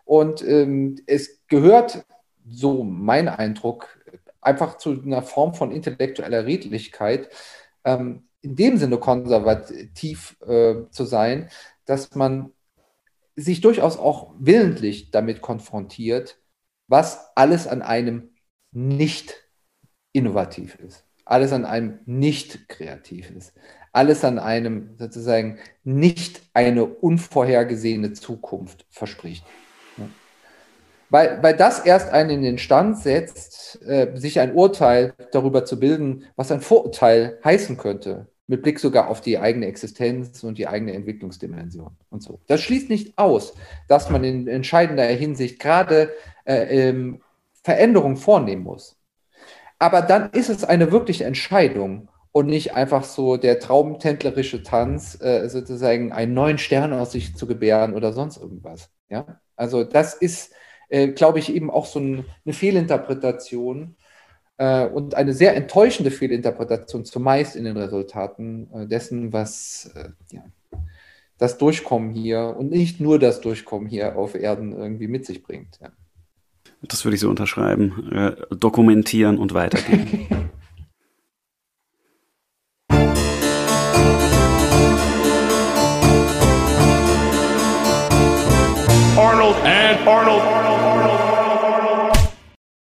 Und ähm, es gehört, so mein Eindruck, einfach zu einer Form von intellektueller Redlichkeit, ähm, in dem Sinne konservativ äh, zu sein, dass man sich durchaus auch willentlich damit konfrontiert, was alles an einem nicht innovativ ist, alles an einem nicht kreativ ist, alles an einem sozusagen nicht eine unvorhergesehene Zukunft verspricht. Weil, weil das erst einen in den Stand setzt, äh, sich ein Urteil darüber zu bilden, was ein Vorurteil heißen könnte, mit Blick sogar auf die eigene Existenz und die eigene Entwicklungsdimension und so. Das schließt nicht aus, dass man in entscheidender Hinsicht gerade äh, ähm, Veränderungen vornehmen muss. Aber dann ist es eine wirkliche Entscheidung und nicht einfach so der traumtändlerische Tanz, äh, sozusagen einen neuen Stern aus sich zu gebären oder sonst irgendwas. Ja? Also das ist, äh, glaube ich, eben auch so ein, eine Fehlinterpretation äh, und eine sehr enttäuschende Fehlinterpretation zumeist in den Resultaten äh, dessen, was äh, ja, das Durchkommen hier und nicht nur das Durchkommen hier auf Erden irgendwie mit sich bringt. Ja. Das würde ich so unterschreiben. Äh, dokumentieren und weitergeben. Arnold *laughs* and Arnold, Arnold, Arnold.